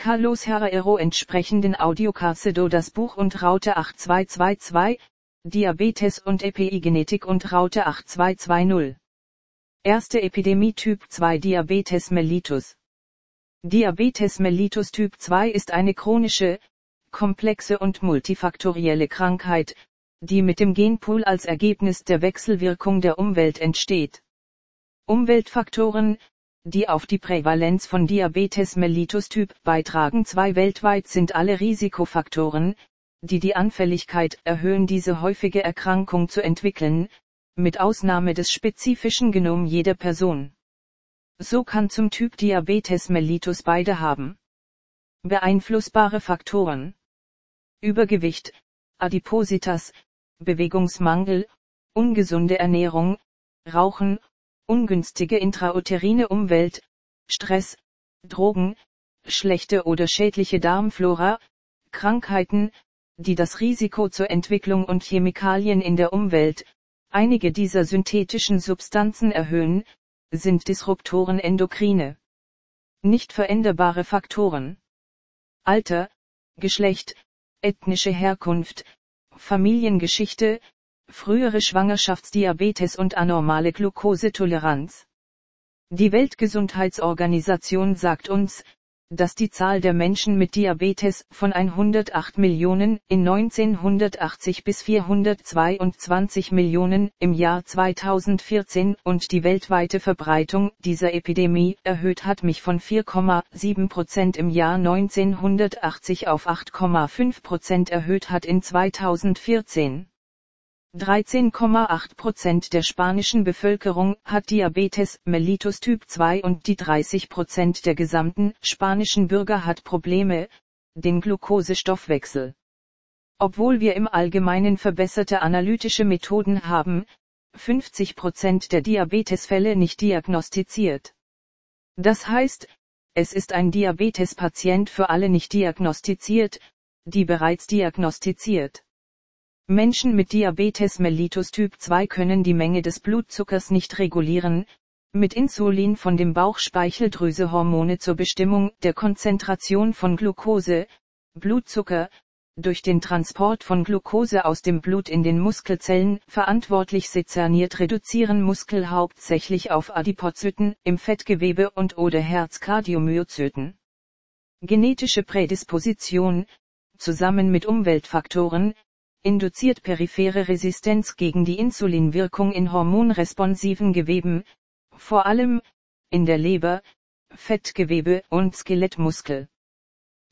Carlos Herrero entsprechenden Audiocasedo das Buch und Raute 8222, Diabetes und Epigenetik und Raute 8220. Erste Epidemie Typ 2 Diabetes mellitus. Diabetes mellitus Typ 2 ist eine chronische, komplexe und multifaktorielle Krankheit, die mit dem Genpool als Ergebnis der Wechselwirkung der Umwelt entsteht. Umweltfaktoren, die auf die Prävalenz von Diabetes mellitus Typ beitragen. Zwei weltweit sind alle Risikofaktoren, die die Anfälligkeit erhöhen, diese häufige Erkrankung zu entwickeln, mit Ausnahme des spezifischen Genom jeder Person. So kann zum Typ Diabetes mellitus beide haben. Beeinflussbare Faktoren. Übergewicht, Adipositas, Bewegungsmangel, ungesunde Ernährung, Rauchen, ungünstige intrauterine Umwelt, Stress, Drogen, schlechte oder schädliche Darmflora, Krankheiten, die das Risiko zur Entwicklung und Chemikalien in der Umwelt, einige dieser synthetischen Substanzen erhöhen, sind Disruptoren endokrine. Nicht veränderbare Faktoren. Alter, Geschlecht, ethnische Herkunft, Familiengeschichte, frühere Schwangerschaftsdiabetes und anormale Glukosetoleranz. Die Weltgesundheitsorganisation sagt uns, dass die Zahl der Menschen mit Diabetes von 108 Millionen in 1980 bis 422 Millionen im Jahr 2014 und die weltweite Verbreitung dieser Epidemie erhöht hat mich von 4,7 Prozent im Jahr 1980 auf 8,5 Prozent erhöht hat in 2014. 13,8 Prozent der spanischen Bevölkerung hat Diabetes mellitus Typ 2 und die 30 Prozent der gesamten spanischen Bürger hat Probleme, den Glukosestoffwechsel. Obwohl wir im Allgemeinen verbesserte analytische Methoden haben, 50 Prozent der Diabetesfälle nicht diagnostiziert. Das heißt, es ist ein Diabetespatient für alle nicht diagnostiziert, die bereits diagnostiziert. Menschen mit Diabetes mellitus Typ 2 können die Menge des Blutzuckers nicht regulieren, mit Insulin von dem Bauchspeicheldrüse Hormone zur Bestimmung der Konzentration von Glucose, Blutzucker, durch den Transport von Glucose aus dem Blut in den Muskelzellen verantwortlich sezerniert reduzieren Muskel hauptsächlich auf Adipozyten im Fettgewebe und oder Herzkardiomyozyten. Genetische Prädisposition, zusammen mit Umweltfaktoren, induziert periphere Resistenz gegen die Insulinwirkung in hormonresponsiven Geweben, vor allem in der Leber, Fettgewebe und Skelettmuskel.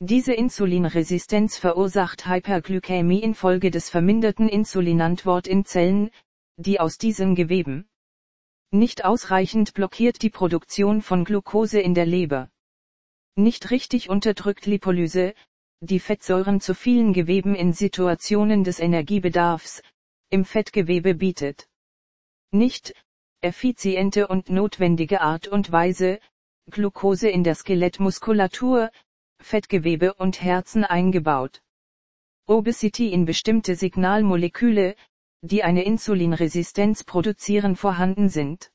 Diese Insulinresistenz verursacht Hyperglykämie infolge des verminderten Insulinantwort in Zellen, die aus diesen Geweben nicht ausreichend blockiert die Produktion von Glucose in der Leber. Nicht richtig unterdrückt Lipolyse, die Fettsäuren zu vielen Geweben in Situationen des Energiebedarfs, im Fettgewebe bietet. Nicht, effiziente und notwendige Art und Weise, Glucose in der Skelettmuskulatur, Fettgewebe und Herzen eingebaut. Obesity in bestimmte Signalmoleküle, die eine Insulinresistenz produzieren vorhanden sind.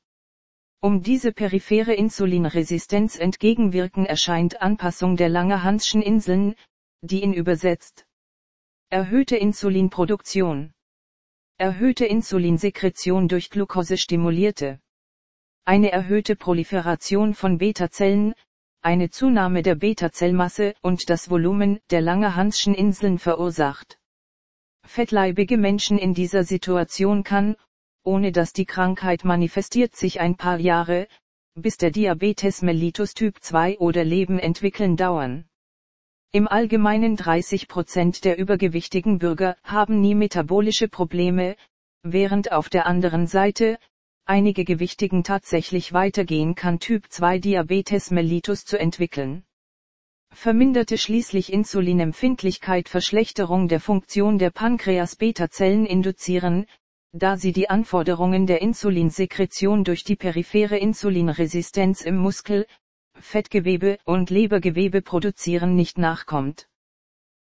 Um diese periphere Insulinresistenz entgegenwirken erscheint Anpassung der Langerhanschen Inseln, die ihn übersetzt. Erhöhte Insulinproduktion. Erhöhte Insulinsekretion durch Glucose stimulierte. Eine erhöhte Proliferation von Beta-Zellen, eine Zunahme der Beta-Zellmasse und das Volumen der Langerhanschen Inseln verursacht. Fettleibige Menschen in dieser Situation kann, ohne dass die Krankheit manifestiert sich ein paar Jahre, bis der Diabetes mellitus Typ 2 oder Leben entwickeln dauern. Im Allgemeinen 30 Prozent der übergewichtigen Bürger haben nie metabolische Probleme, während auf der anderen Seite, einige Gewichtigen tatsächlich weitergehen kann Typ 2 Diabetes mellitus zu entwickeln. Verminderte schließlich Insulinempfindlichkeit Verschlechterung der Funktion der Pankreas-Beta-Zellen induzieren, da sie die Anforderungen der Insulinsekretion durch die periphere Insulinresistenz im Muskel, Fettgewebe und Lebergewebe produzieren nicht nachkommt.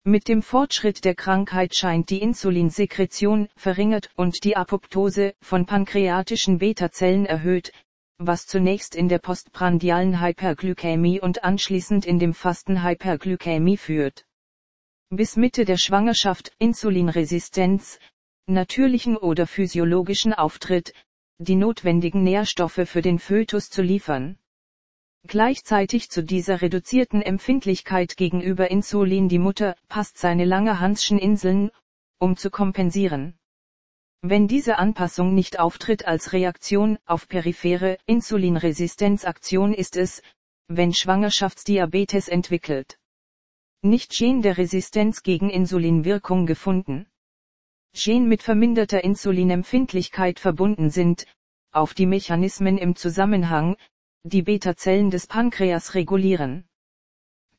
Mit dem Fortschritt der Krankheit scheint die Insulinsekretion verringert und die Apoptose von pankreatischen Beta-Zellen erhöht, was zunächst in der postprandialen Hyperglykämie und anschließend in dem Fastenhyperglykämie führt. Bis Mitte der Schwangerschaft Insulinresistenz, natürlichen oder physiologischen Auftritt, die notwendigen Nährstoffe für den Fötus zu liefern. Gleichzeitig zu dieser reduzierten Empfindlichkeit gegenüber Insulin die Mutter passt seine lange Hanschen Inseln, um zu kompensieren. Wenn diese Anpassung nicht auftritt als Reaktion auf periphere Insulinresistenzaktion ist es, wenn Schwangerschaftsdiabetes entwickelt. Nicht Gen der Resistenz gegen Insulinwirkung gefunden. Gen mit verminderter Insulinempfindlichkeit verbunden sind, auf die Mechanismen im Zusammenhang, die Beta-Zellen des Pankreas regulieren.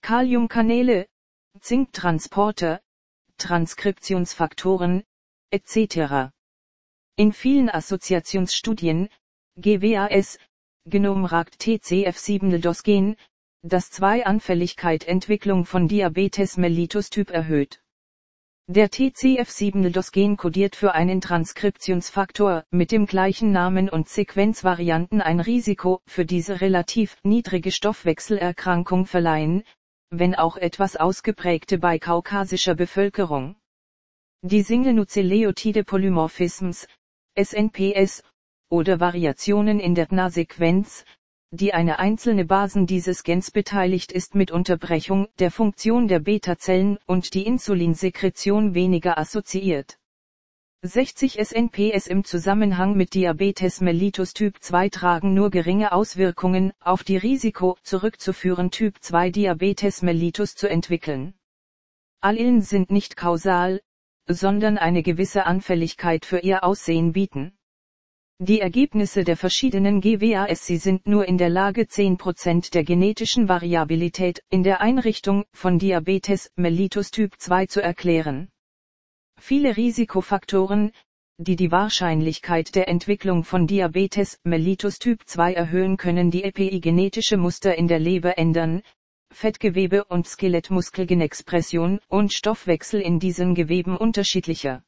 Kaliumkanäle, Zinktransporter, Transkriptionsfaktoren, etc. In vielen Assoziationsstudien, GWAS, Genomragt TCF7-Dosgen, das 2-Anfälligkeit Entwicklung von Diabetes mellitus Typ erhöht. Der TCF7-Dosgen kodiert für einen Transkriptionsfaktor mit dem gleichen Namen und Sequenzvarianten ein Risiko für diese relativ niedrige Stoffwechselerkrankung verleihen, wenn auch etwas ausgeprägte bei kaukasischer Bevölkerung. Die Single-Nucleotide-Polymorphisms, SNPS, oder Variationen in der DNA-Sequenz, die eine einzelne Basen dieses Gens beteiligt ist mit Unterbrechung der Funktion der Beta-Zellen und die Insulinsekretion weniger assoziiert. 60 SNPS im Zusammenhang mit Diabetes mellitus Typ 2 tragen nur geringe Auswirkungen auf die Risiko zurückzuführen Typ 2 Diabetes mellitus zu entwickeln. Allilen sind nicht kausal, sondern eine gewisse Anfälligkeit für ihr Aussehen bieten. Die Ergebnisse der verschiedenen GWAS sie sind nur in der Lage 10% der genetischen Variabilität in der Einrichtung von Diabetes mellitus Typ 2 zu erklären. Viele Risikofaktoren, die die Wahrscheinlichkeit der Entwicklung von Diabetes mellitus Typ 2 erhöhen können die epigenetische Muster in der Leber ändern, Fettgewebe und Skelettmuskelgenexpression und Stoffwechsel in diesen Geweben unterschiedlicher.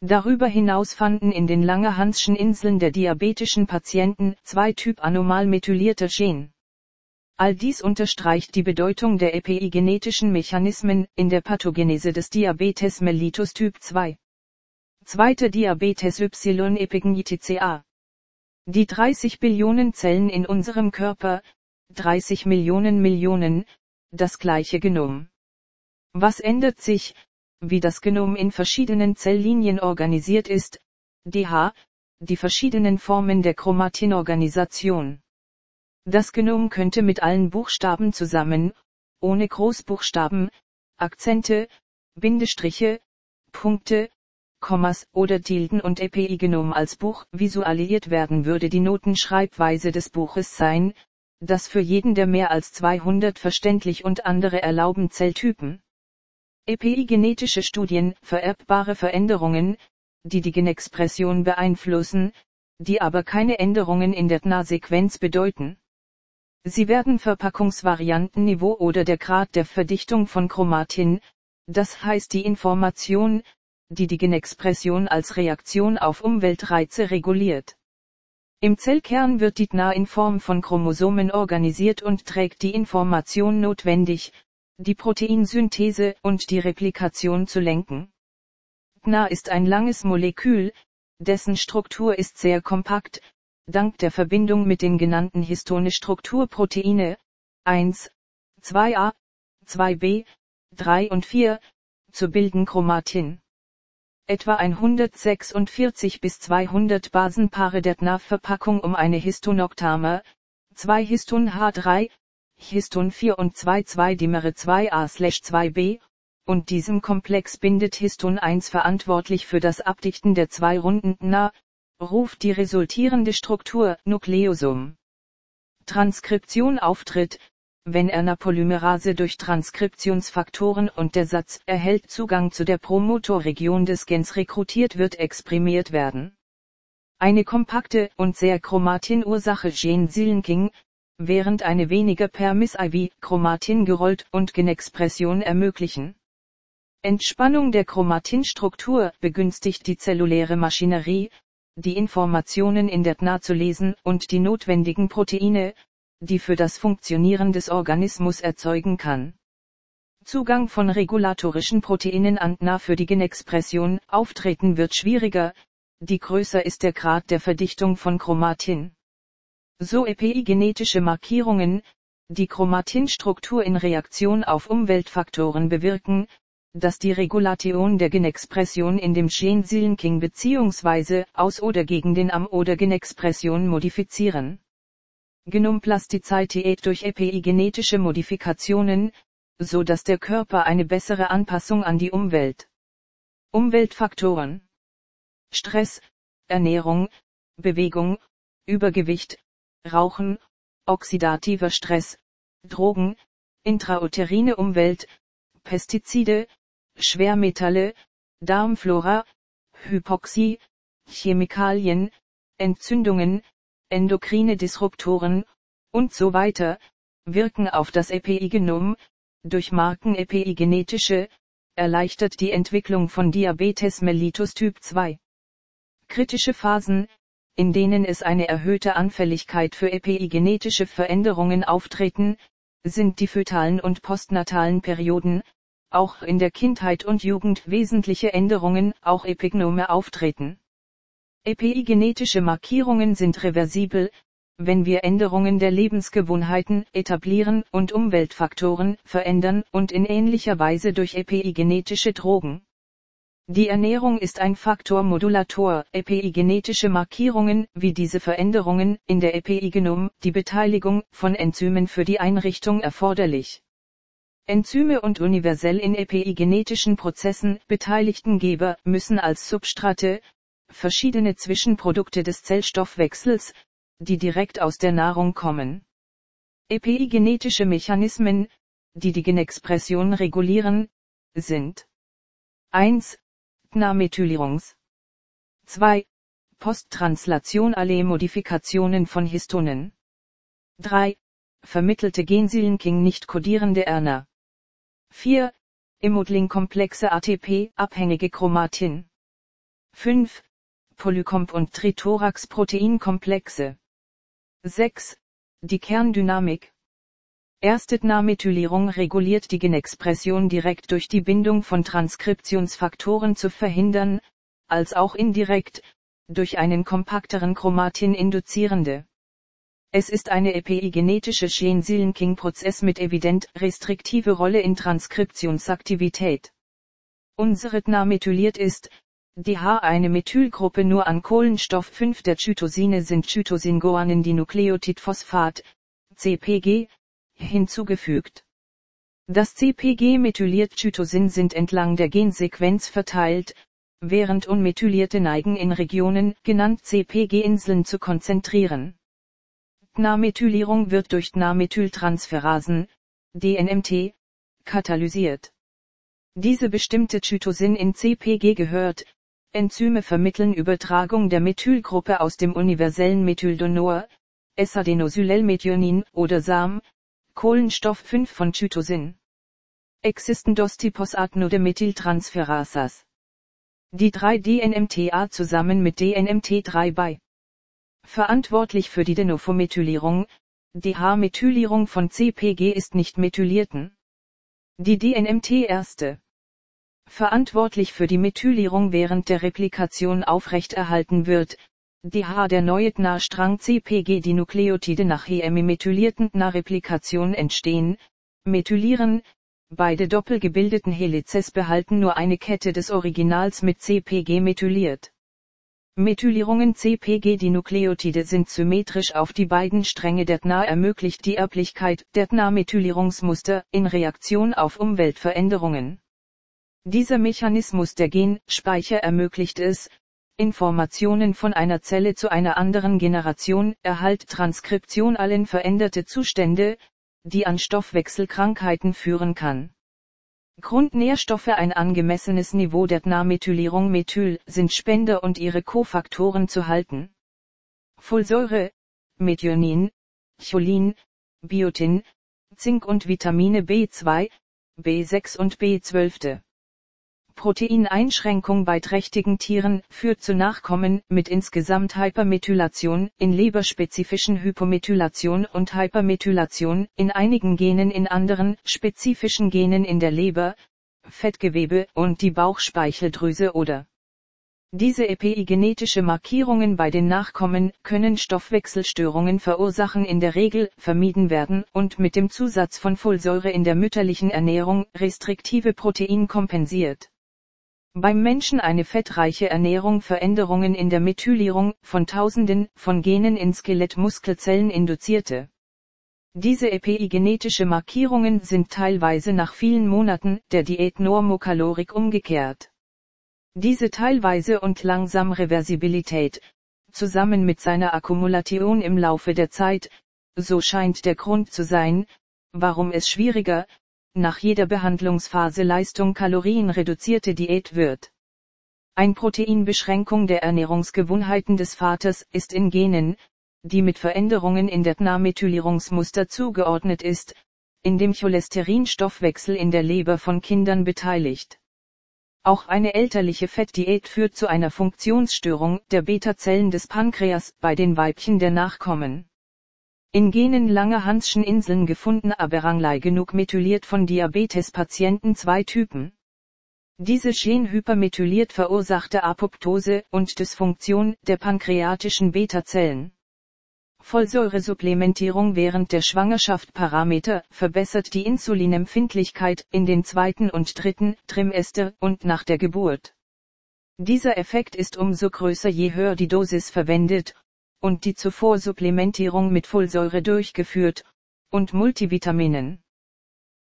Darüber hinaus fanden in den Langerhanschen Inseln der diabetischen Patienten zwei Typ anomal methylierte Gen. All dies unterstreicht die Bedeutung der epigenetischen Mechanismen in der Pathogenese des Diabetes mellitus Typ 2. Zweite Diabetes Y epigenitica. Die 30 Billionen Zellen in unserem Körper, 30 Millionen Millionen, das gleiche Genom. Was ändert sich, wie das Genom in verschiedenen Zelllinien organisiert ist, DH, die verschiedenen Formen der Chromatinorganisation. Das Genom könnte mit allen Buchstaben zusammen, ohne Großbuchstaben, Akzente, Bindestriche, Punkte, Kommas oder Tilden und Epigenom als Buch visualisiert werden würde die Notenschreibweise des Buches sein, das für jeden der mehr als 200 verständlich und andere erlauben Zelltypen. Epigenetische Studien, vererbbare Veränderungen, die die Genexpression beeinflussen, die aber keine Änderungen in der DNA-Sequenz bedeuten. Sie werden Verpackungsvariantenniveau oder der Grad der Verdichtung von Chromatin, das heißt die Information, die die Genexpression als Reaktion auf Umweltreize reguliert. Im Zellkern wird die DNA in Form von Chromosomen organisiert und trägt die Information notwendig, die Proteinsynthese und die Replikation zu lenken. DNA ist ein langes Molekül, dessen Struktur ist sehr kompakt, dank der Verbindung mit den genannten Histone-Strukturproteine 1, 2a, 2b, 3 und 4 zu bilden Chromatin. Etwa 146 bis 200 Basenpaare der DNA-Verpackung um eine Histonoktamer, 2 Histon H3, Histon 4 und 2 2-Dimere 2a-2b, und diesem Komplex bindet Histon 1 verantwortlich für das Abdichten der zwei Runden DNA, ruft die resultierende Struktur Nukleosum. Transkription auftritt, wenn RNA-Polymerase durch Transkriptionsfaktoren und der Satz erhält Zugang zu der Promotorregion des Gens rekrutiert wird exprimiert werden. Eine kompakte und sehr Chromatin-Ursache Gen-Silenking, während eine weniger Permis-IV Chromatin gerollt und Genexpression ermöglichen. Entspannung der Chromatinstruktur begünstigt die zelluläre Maschinerie, die Informationen in der DNA zu lesen und die notwendigen Proteine, die für das Funktionieren des Organismus erzeugen kann. Zugang von regulatorischen Proteinen an DNA für die Genexpression auftreten wird schwieriger, die größer ist der Grad der Verdichtung von Chromatin. So epigenetische Markierungen, die Chromatinstruktur in Reaktion auf Umweltfaktoren bewirken, dass die Regulation der Genexpression in dem Gen Silenking bzw. aus oder gegen den Am- oder Genexpression modifizieren. Genomplastizität durch epigenetische Modifikationen, so dass der Körper eine bessere Anpassung an die Umwelt. Umweltfaktoren Stress, Ernährung, Bewegung, Übergewicht, Rauchen, oxidativer Stress, Drogen, intrauterine Umwelt, Pestizide, Schwermetalle, Darmflora, Hypoxie, Chemikalien, Entzündungen, endokrine Disruptoren und so weiter, wirken auf das Epigenom, durch Marken epigenetische, erleichtert die Entwicklung von Diabetes mellitus Typ 2. Kritische Phasen, in denen es eine erhöhte Anfälligkeit für epigenetische Veränderungen auftreten, sind die fötalen und postnatalen Perioden, auch in der Kindheit und Jugend wesentliche Änderungen, auch Epignome auftreten. Epigenetische Markierungen sind reversibel, wenn wir Änderungen der Lebensgewohnheiten etablieren und Umweltfaktoren verändern und in ähnlicher Weise durch epigenetische Drogen. Die Ernährung ist ein Faktormodulator, epigenetische Markierungen wie diese Veränderungen in der Epigenom, die Beteiligung von Enzymen für die Einrichtung erforderlich. Enzyme und universell in epigenetischen Prozessen beteiligten Geber müssen als Substrate, verschiedene Zwischenprodukte des Zellstoffwechsels, die direkt aus der Nahrung kommen. Epigenetische Mechanismen, die die Genexpression regulieren, sind 1. DNA-Methylierungs. 2. Posttranslation alle Modifikationen von Histonen. 3. Vermittelte Gensilenking nicht kodierende RNA. 4. Imodling-komplexe ATP-abhängige Chromatin. 5. Polycomp- und Trithorax-Proteinkomplexe. 6. Die Kerndynamik. Erste DNA-Methylierung reguliert die Genexpression direkt durch die Bindung von Transkriptionsfaktoren zu verhindern, als auch indirekt, durch einen kompakteren Chromatin induzierende. Es ist eine epigenetische Gen-Silenking-Prozess mit evident restriktive Rolle in Transkriptionsaktivität. Unsere DNA methyliert ist, die H eine Methylgruppe nur an Kohlenstoff 5 der Zytosine sind Zytosingoanen die Nukleotidphosphat, CPG, hinzugefügt. Das CpG-methyliert-Zytosin sind entlang der Gensequenz verteilt, während unmethylierte neigen in Regionen, genannt CpG-Inseln zu konzentrieren. DNA-Methylierung wird durch DNA-Methyltransferasen, DNMT, katalysiert. Diese bestimmte Zytosin in CpG gehört, Enzyme vermitteln Übertragung der Methylgruppe aus dem universellen Methyldonor, S-Adenosylelmethionin oder SAM, Kohlenstoff 5 von Zytosin. Existen dos tipos de Methyltransferasas. Die 3-DNMTA zusammen mit DNMT3 bei. Verantwortlich für die Denophomethylierung, die H-Methylierung von CPG ist nicht methylierten. Die DNMT-Erste. Verantwortlich für die Methylierung während der Replikation aufrechterhalten wird, die H der neue DNA-Strang CPG die Nukleotide nach hemimethylierten DNA-Replikation entstehen, methylieren, beide doppelgebildeten Helices behalten nur eine Kette des Originals mit CPG methyliert. Methylierungen CPG Die Nukleotide sind symmetrisch auf die beiden Stränge der DNA ermöglicht die Erblichkeit der DNA-Methylierungsmuster in Reaktion auf Umweltveränderungen. Dieser Mechanismus der Gen-Speicher ermöglicht es, Informationen von einer Zelle zu einer anderen Generation, Erhalt Transkription allen veränderte Zustände, die an Stoffwechselkrankheiten führen kann. Grundnährstoffe Ein angemessenes Niveau der DNA-Methylierung Methyl sind Spender und ihre Kofaktoren zu halten. Folsäure, Methionin, Cholin, Biotin, Zink und Vitamine B2, B6 und B12. Proteineinschränkung bei trächtigen Tieren führt zu Nachkommen mit insgesamt Hypermethylation, in leberspezifischen Hypomethylation und Hypermethylation, in einigen Genen in anderen, spezifischen Genen in der Leber, Fettgewebe und die Bauchspeicheldrüse oder diese epigenetische Markierungen bei den Nachkommen können Stoffwechselstörungen verursachen in der Regel vermieden werden und mit dem Zusatz von Folsäure in der mütterlichen Ernährung restriktive Protein kompensiert. Beim Menschen eine fettreiche Ernährung Veränderungen in der Methylierung von Tausenden von Genen in Skelettmuskelzellen induzierte. Diese epigenetische Markierungen sind teilweise nach vielen Monaten der Diät Normokalorik umgekehrt. Diese teilweise und langsam Reversibilität, zusammen mit seiner Akkumulation im Laufe der Zeit, so scheint der Grund zu sein, warum es schwieriger, nach jeder Behandlungsphase Leistung kalorienreduzierte Diät wird. Ein Proteinbeschränkung der Ernährungsgewohnheiten des Vaters ist in Genen, die mit Veränderungen in der tna zugeordnet ist, in dem Cholesterinstoffwechsel in der Leber von Kindern beteiligt. Auch eine elterliche Fettdiät führt zu einer Funktionsstörung der Beta-Zellen des Pankreas bei den Weibchen der Nachkommen. In Genen langer Hanschen Inseln gefunden aber Ranglei genug methyliert von Diabetespatienten zwei Typen. Diese Gen hypermethyliert verursachte Apoptose und Dysfunktion der pankreatischen Beta-Zellen. Folsäuresupplementierung während der Schwangerschaft Parameter verbessert die Insulinempfindlichkeit in den zweiten und dritten Trimester und nach der Geburt. Dieser Effekt ist umso größer je höher die Dosis verwendet und die zuvor Supplementierung mit Folsäure durchgeführt und Multivitaminen.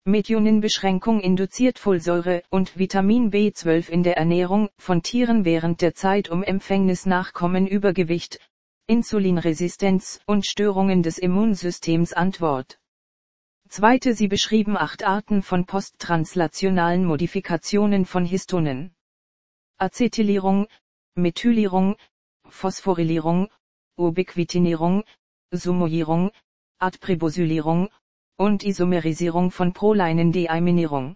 Methioninbeschränkung induziert Folsäure und Vitamin B12 in der Ernährung von Tieren während der Zeit um Empfängnis Nachkommen Übergewicht, Insulinresistenz und Störungen des Immunsystems Antwort. Zweite Sie beschrieben acht Arten von posttranslationalen Modifikationen von Histonen. Acetylierung, Methylierung, Phosphorylierung, Ubiquitinierung, Sumoierung, Adpribosylierung und Isomerisierung von Proleinen-Deaminierung.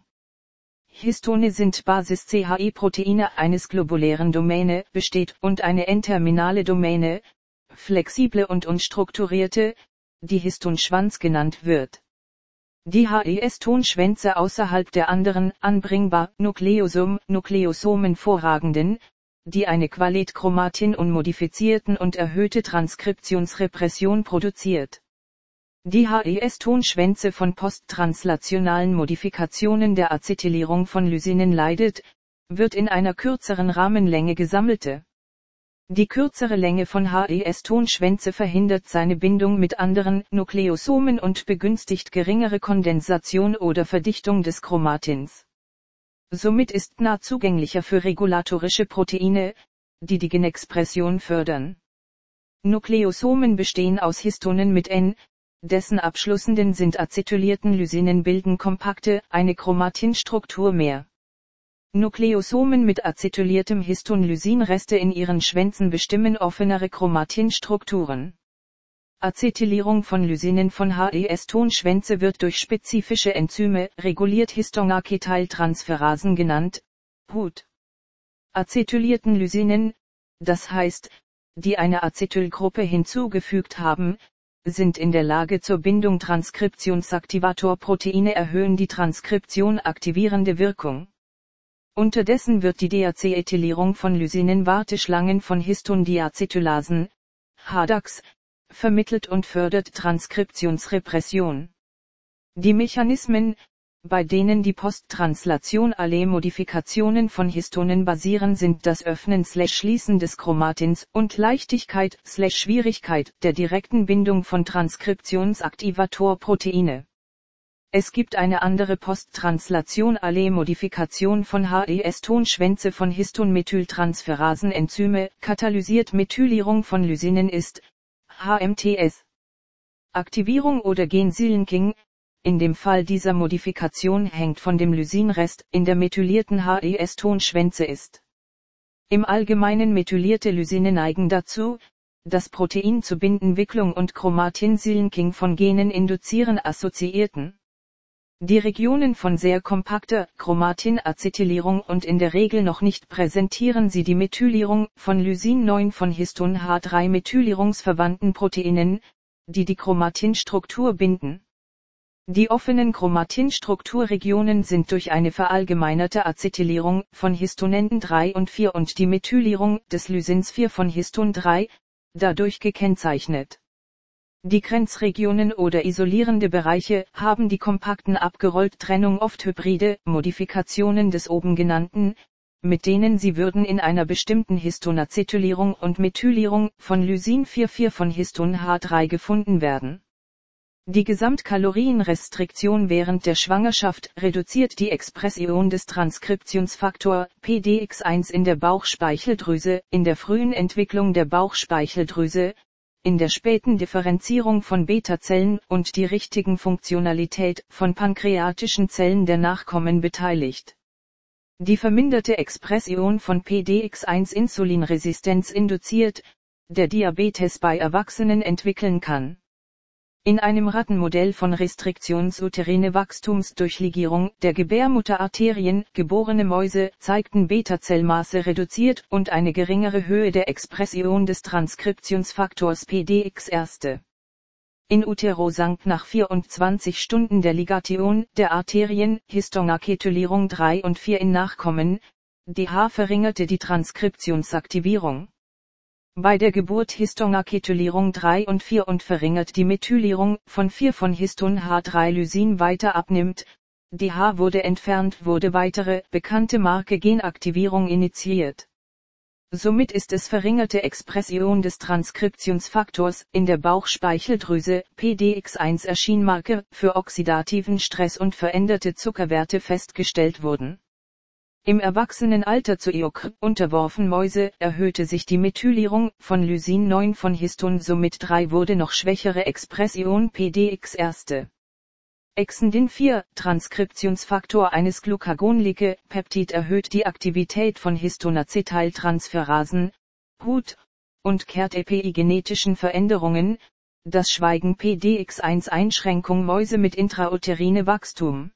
Histone sind Basis-CHE-Proteine eines globulären Domäne besteht und eine N-terminale Domäne, flexible und unstrukturierte, die Histonschwanz genannt wird. Die HES-Tonschwänze außerhalb der anderen anbringbar Nukleosom Nukleosomen vorragenden, die eine Qualitchromatin unmodifizierten und erhöhte Transkriptionsrepression produziert. Die HES-Tonschwänze von posttranslationalen Modifikationen der Acetylierung von Lysinen leidet, wird in einer kürzeren Rahmenlänge gesammelte die kürzere Länge von HES-Tonschwänze verhindert seine Bindung mit anderen Nukleosomen und begünstigt geringere Kondensation oder Verdichtung des Chromatins. Somit ist nah zugänglicher für regulatorische Proteine, die die Genexpression fördern. Nukleosomen bestehen aus Histonen mit N, dessen Abschlussenden sind acetylierten Lysinen bilden kompakte, eine Chromatinstruktur mehr. Nukleosomen mit acetyliertem Histon Lysinreste in ihren Schwänzen bestimmen offenere Chromatinstrukturen. Acetylierung von Lysinen von HES-Tonschwänze wird durch spezifische Enzyme, reguliert Histonacetyltransferasen genannt, HUT. Acetylierten Lysinen, das heißt, die eine Acetylgruppe hinzugefügt haben, sind in der Lage zur Bindung Transkriptionsaktivatorproteine erhöhen die Transkription aktivierende Wirkung. Unterdessen wird die Deacetylierung von Lysinen-Warteschlangen von Histondiacetylasen, HADAX, vermittelt und fördert Transkriptionsrepression. Die Mechanismen, bei denen die Posttranslation alle Modifikationen von Histonen basieren sind das Öffnen-Schließen des Chromatins und Leichtigkeit-Schwierigkeit der direkten Bindung von Transkriptionsaktivatorproteine. Es gibt eine andere Posttranslation alle Modifikation von HES-Tonschwänze von Histonmethyltransferasen-Enzyme, katalysiert Methylierung von Lysinen ist, HMTS. Aktivierung oder Gensilinking, in dem Fall dieser Modifikation hängt von dem Lysinrest in der methylierten HES-Tonschwänze ist. Im Allgemeinen methylierte Lysine neigen dazu, das Protein zu binden Wicklung und Chromatinsilinking von Genen induzieren assoziierten Die Regionen von sehr kompakter Chromatin-Acetylierung und in der Regel noch nicht präsentieren sie die Methylierung von Lysin 9 von Histon H3 methylierungsverwandten Proteinen, die die Chromatinstruktur binden. Die offenen Chromatinstrukturregionen sind durch eine verallgemeinerte Acetylierung von Histonenden 3 und 4 und die Methylierung des Lysins 4 von Histon 3, dadurch gekennzeichnet. Die Grenzregionen oder isolierende Bereiche haben die kompakten Abgerollt-Trennung oft hybride Modifikationen des oben genannten, mit denen sie würden in einer bestimmten Histonacetylierung und Methylierung von Lysin 4,4 von Histon H3 gefunden werden. Die Gesamtkalorienrestriktion während der Schwangerschaft reduziert die Expression des Transkriptionsfaktor PDX1 in der Bauchspeicheldrüse, in der frühen Entwicklung der Bauchspeicheldrüse, in der späten Differenzierung von Beta-Zellen und die richtigen Funktionalität von pankreatischen Zellen der Nachkommen beteiligt. Die verminderte Expression von PDX1 Insulinresistenz induziert, der Diabetes bei Erwachsenen entwickeln kann. In einem Rattenmodell von Restriktionsuterine Wachstumsdurchligierung der Gebärmutterarterien geborene Mäuse zeigten Beta-Zellmaße reduziert und eine geringere Höhe der Expression des Transkriptionsfaktors PDX erste. In utero sank nach 24 Stunden der Ligation der Arterien Histonacetylierung 3 und 4 in Nachkommen, DH verringerte die Transkriptionsaktivierung bei der Geburt Histonacetylierung 3 und 4 und verringert die Methylierung von 4 von Histon H3-Lysin weiter abnimmt, die H wurde entfernt wurde weitere bekannte Marke Genaktivierung initiiert. Somit ist es verringerte Expression des Transkriptionsfaktors in der Bauchspeicheldrüse PDX1 Erschienmarke für oxidativen Stress und veränderte Zuckerwerte festgestellt wurden. Im Erwachsenenalter zu EOK unterworfen Mäuse erhöhte sich die Methylierung von Lysin 9 von Histon somit 3 wurde noch schwächere Expression PDX erste. Exendin 4, Transkriptionsfaktor eines Glucagonlike, Peptid erhöht die Aktivität von Histonacetyltransferasen, HUT, und kehrt epigenetischen Veränderungen, das Schweigen PDX1 Einschränkung Mäuse mit intrauterine Wachstum.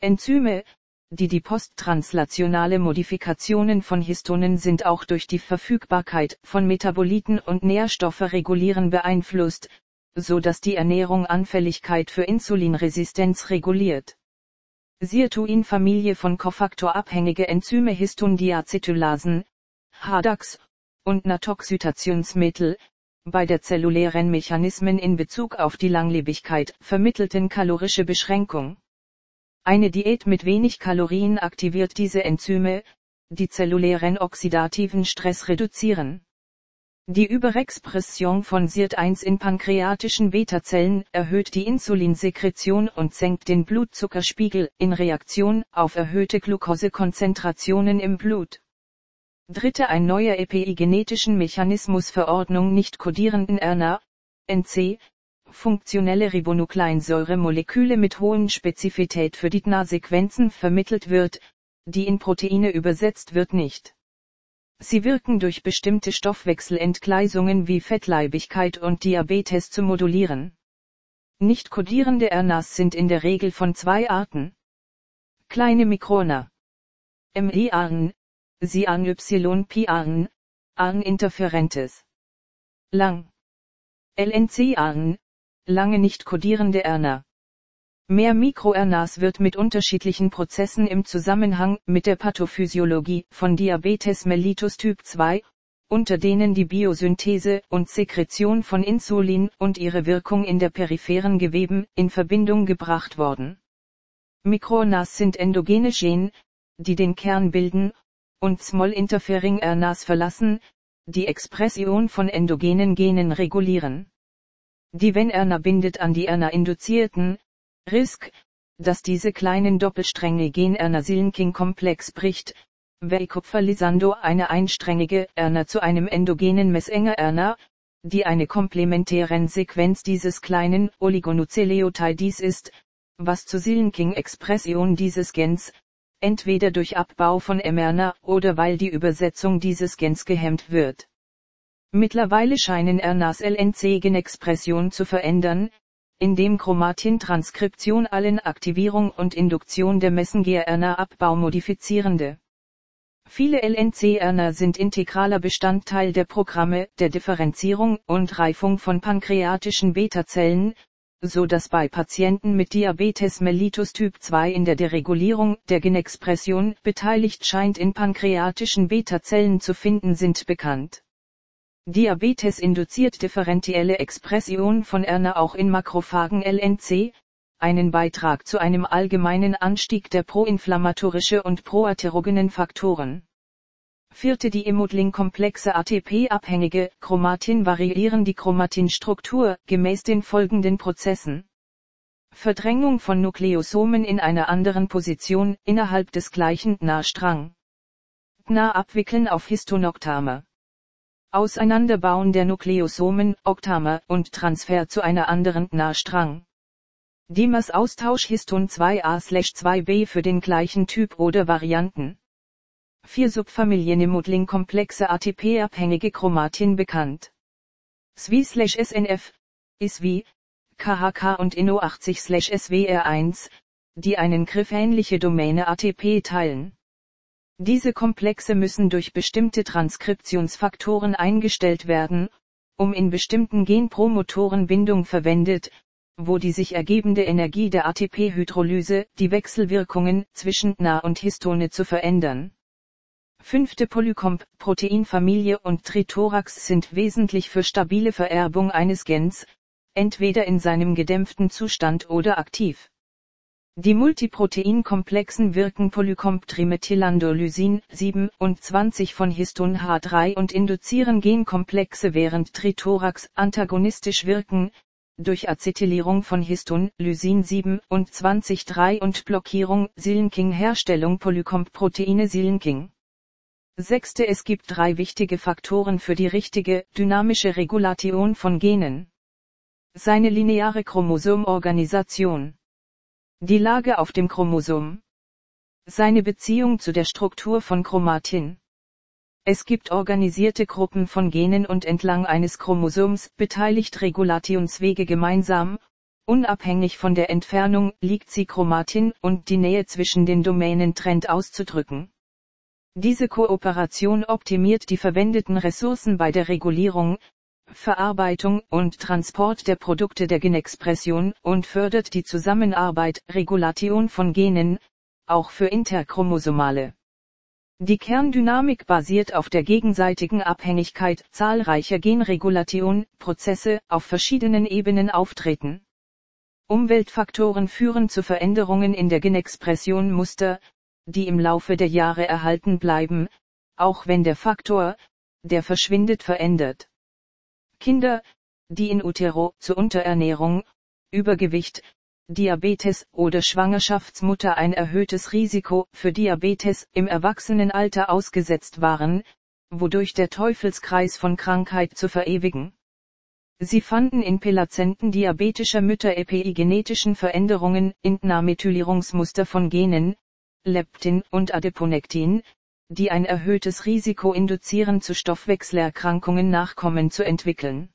Enzyme, die die posttranslationale Modifikationen von Histonen sind auch durch die Verfügbarkeit von Metaboliten und Nährstoffe regulieren beeinflusst, so dass die Ernährung Anfälligkeit für Insulinresistenz reguliert. Sirtuin-Familie von kofaktorabhängige Enzyme Histondiacetylasen, HADAX, und Natoxytationsmittel, bei der zellulären Mechanismen in Bezug auf die Langlebigkeit vermittelten kalorische Beschränkung. Eine Diät mit wenig Kalorien aktiviert diese Enzyme, die zellulären oxidativen Stress reduzieren. Die Überexpression von SIRT1 in pankreatischen Beta-Zellen erhöht die Insulinsekretion und senkt den Blutzuckerspiegel in Reaktion auf erhöhte Glukosekonzentrationen im Blut. Dritte ein neuer epigenetischen Mechanismus Verordnung nicht kodierenden RNA, NC, funktionelle Ribonukleinsäuremoleküle mit hohen Spezifität für die DNA-Sequenzen vermittelt wird, die in Proteine übersetzt wird nicht. Sie wirken durch bestimmte Stoffwechselentgleisungen wie Fettleibigkeit und Diabetes zu modulieren. Nicht kodierende RNAs sind in der Regel von zwei Arten. Kleine Mikrona. MI-Arn, sie an YP-Arn, Arn interferentes. Lang. LNC-Arn, lange nicht kodierende RNA. Mehr MikroRNAs wird mit unterschiedlichen Prozessen im Zusammenhang mit der Pathophysiologie von Diabetes mellitus Typ 2, unter denen die Biosynthese und Sekretion von Insulin und ihre Wirkung in der peripheren Geweben in Verbindung gebracht worden. MikroRNAs sind endogene Gen, die den Kern bilden, und Small Interfering RNAs verlassen, die Expression von endogenen Genen regulieren die wenn Erna bindet an die Erna-induzierten, Risk, dass diese kleinen Doppelstränge gen Erna-Sillenking-Komplex bricht, Veikopfer-Lisando eine einsträngige Erna zu einem endogenen Messenger Erna, die eine komplementären Sequenz dieses kleinen Oligonucleotides ist, was zur Sillenking-Expression dieses Gens, entweder durch Abbau von mRNA oder weil die Übersetzung dieses Gens gehemmt wird. Mittlerweile scheinen RNAs LNC-Genexpression zu verändern, indem Chromatin-Transkription allen Aktivierung und Induktion der Messenger-RNA-Abbau modifizierende. Viele LNC-RNA sind integraler Bestandteil der Programme der Differenzierung und Reifung von pankreatischen Beta-Zellen, so dass bei Patienten mit Diabetes mellitus Typ 2 in der Deregulierung der Genexpression beteiligt scheint in pankreatischen Beta-Zellen zu finden sind bekannt. Diabetes induziert differentielle Expression von RNA auch in Makrophagen LNC, einen Beitrag zu einem allgemeinen Anstieg der proinflammatorische und proaterogenen Faktoren. Vierte die Imodling-komplexe ATP-abhängige Chromatin variieren die Chromatinstruktur gemäß den folgenden Prozessen. Verdrängung von Nukleosomen in einer anderen Position innerhalb des gleichen Nahstrang. GNA-Abwickeln auf Histonoktame. Auseinanderbauen der Nukleosomen, Oktame und Transfer zu einer anderen Nahstrang. Dimers Austausch Histon 2a/2b für den gleichen Typ oder Varianten. Vier Subfamilien im Modeling-komplexe ATP-abhängige Chromatin bekannt. SWI/SNF, ISWI, KHK und INO80/SWR1, die einen griffähnliche Domäne ATP teilen. Diese Komplexe müssen durch bestimmte Transkriptionsfaktoren eingestellt werden, um in bestimmten Genpromotoren Bindung verwendet, wo die sich ergebende Energie der ATP-Hydrolyse die Wechselwirkungen zwischen Na und Histone zu verändern. Fünfte Polycomp, Proteinfamilie und Trithorax sind wesentlich für stabile Vererbung eines Gens, entweder in seinem gedämpften Zustand oder aktiv. Die Multiproteinkomplexen wirken Polycomp-Trimethylandolysin 27 von Histon H3 und induzieren Genkomplexe während Trithorax antagonistisch wirken, durch Acetylierung von Histon, Lysin 27-3 und Blockierung Silenking-Herstellung Polycomp-Proteine Silenking. Sechste Es gibt drei wichtige Faktoren für die richtige, dynamische Regulation von Genen. Seine lineare Chromosomorganisation die Lage auf dem Chromosom. Seine Beziehung zu der Struktur von Chromatin. Es gibt organisierte Gruppen von Genen und entlang eines Chromosoms beteiligt Regulationswege gemeinsam, unabhängig von der Entfernung liegt sie Chromatin und die Nähe zwischen den Domänen trennt auszudrücken. Diese Kooperation optimiert die verwendeten Ressourcen bei der Regulierung, Verarbeitung und Transport der Produkte der Genexpression und fördert die Zusammenarbeit, Regulation von Genen, auch für interchromosomale. Die Kerndynamik basiert auf der gegenseitigen Abhängigkeit zahlreicher Genregulation, Prozesse auf verschiedenen Ebenen auftreten. Umweltfaktoren führen zu Veränderungen in der Genexpression Muster, die im Laufe der Jahre erhalten bleiben, auch wenn der Faktor, der verschwindet verändert. Kinder, die in Utero zu Unterernährung, Übergewicht, Diabetes oder Schwangerschaftsmutter ein erhöhtes Risiko für Diabetes im Erwachsenenalter ausgesetzt waren, wodurch der Teufelskreis von Krankheit zu verewigen. Sie fanden in Pelazenten diabetischer Mütter epigenetischen Veränderungen in Namethylierungsmuster von Genen, Leptin und Adiponektin, die ein erhöhtes Risiko induzieren zu Stoffwechselerkrankungen Nachkommen zu entwickeln.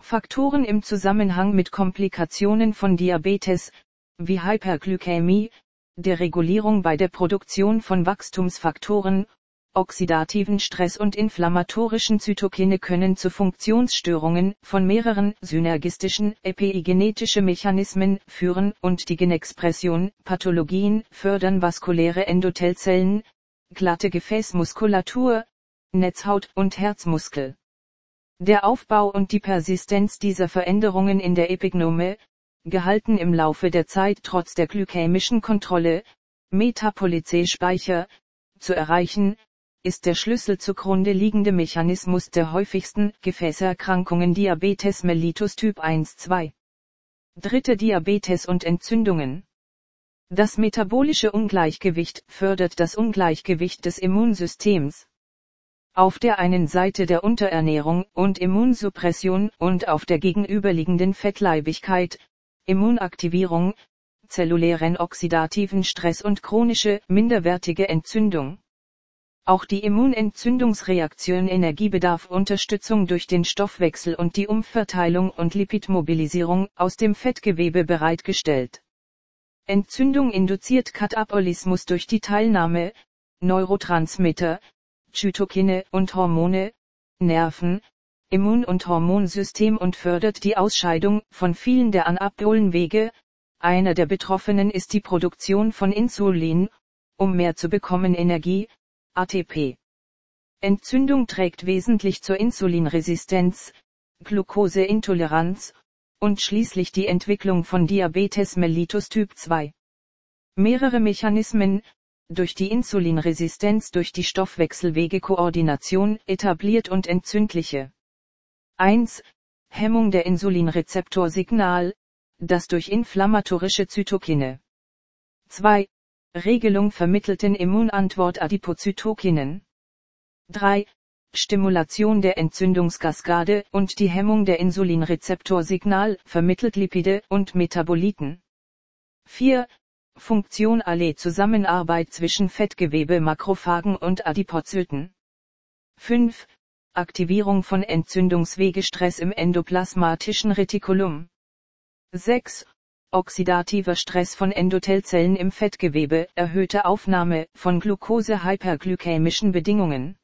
Faktoren im Zusammenhang mit Komplikationen von Diabetes, wie Hyperglykämie, der Regulierung bei der Produktion von Wachstumsfaktoren, oxidativen Stress und inflammatorischen Zytokine können zu Funktionsstörungen von mehreren synergistischen epigenetische Mechanismen führen und die Genexpression, Pathologien fördern vaskuläre Endothelzellen, glatte Gefäßmuskulatur, Netzhaut und Herzmuskel. Der Aufbau und die Persistenz dieser Veränderungen in der Epignome, gehalten im Laufe der Zeit trotz der glykämischen Kontrolle, Metapolizespeicher, zu erreichen, ist der Schlüssel zugrunde liegende Mechanismus der häufigsten Gefäßerkrankungen Diabetes mellitus Typ 1-2. Dritte Diabetes und Entzündungen. Das metabolische Ungleichgewicht fördert das Ungleichgewicht des Immunsystems. Auf der einen Seite der Unterernährung und Immunsuppression und auf der gegenüberliegenden Fettleibigkeit, Immunaktivierung, zellulären oxidativen Stress und chronische, minderwertige Entzündung. Auch die Immunentzündungsreaktion Energiebedarf Unterstützung durch den Stoffwechsel und die Umverteilung und Lipidmobilisierung aus dem Fettgewebe bereitgestellt. Entzündung induziert Katabolismus durch die Teilnahme, Neurotransmitter, Zytokine und Hormone, Nerven, Immun- und Hormonsystem und fördert die Ausscheidung von vielen der Anabolenwege. Einer der Betroffenen ist die Produktion von Insulin, um mehr zu bekommen Energie, ATP. Entzündung trägt wesentlich zur Insulinresistenz, Glukoseintoleranz und schließlich die Entwicklung von Diabetes mellitus Typ 2. Mehrere Mechanismen, durch die Insulinresistenz durch die Stoffwechselwegekoordination etabliert und entzündliche 1. Hemmung der Insulinrezeptorsignal, das durch inflammatorische Zytokine. 2. Regelung vermittelten Immunantwort Adipozytokinen. 3. Stimulation der Entzündungskaskade und die Hemmung der Insulinrezeptorsignal vermittelt Lipide und Metaboliten. 4. Funktion alle Zusammenarbeit zwischen Fettgewebe Makrophagen und Adipozyten. 5. Aktivierung von Entzündungswegestress im endoplasmatischen Retikulum. 6. Oxidativer Stress von Endothelzellen im Fettgewebe, erhöhte Aufnahme von Glucose hyperglykämischen Bedingungen.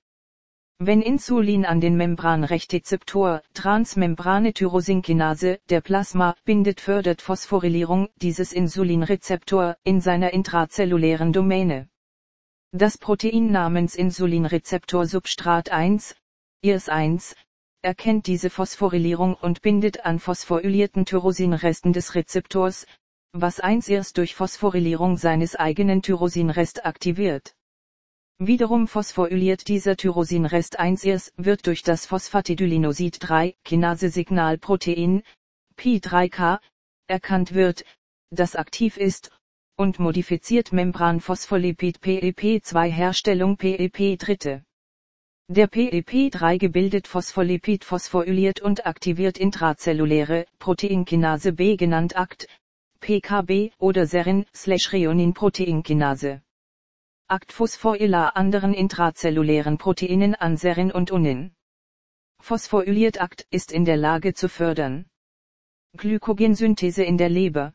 Wenn Insulin an den Membranrechtzeptor, Transmembrane Tyrosinkinase, der Plasma, bindet fördert Phosphorylierung dieses Insulinrezeptor in seiner intrazellulären Domäne. Das Protein namens Insulinrezeptor Substrat 1, IRS1, erkennt diese Phosphorylierung und bindet an phosphorylierten Tyrosinresten des Rezeptors, was 1-IRS durch Phosphorylierung seines eigenen Tyrosinrest aktiviert. Wiederum phosphoryliert dieser Tyrosinrest 1-IRS wird durch das Phosphatidylinosid 3 Kinase-Signalprotein, P3K, erkannt wird, das aktiv ist, und modifiziert Membranphospholipid PEP2 Herstellung PEP dritte. Der PEP3 gebildet Phospholipid phosphoryliert und aktiviert intrazelluläre Proteinkinase B genannt ACT, PKB oder Serin-Reonin-Proteinkinase. ACT phosphorylar anderen intrazellulären Proteinen an Serin und Unin. Phosphoryliert ACT ist in der Lage zu fördern. Glykogensynthese in der Leber.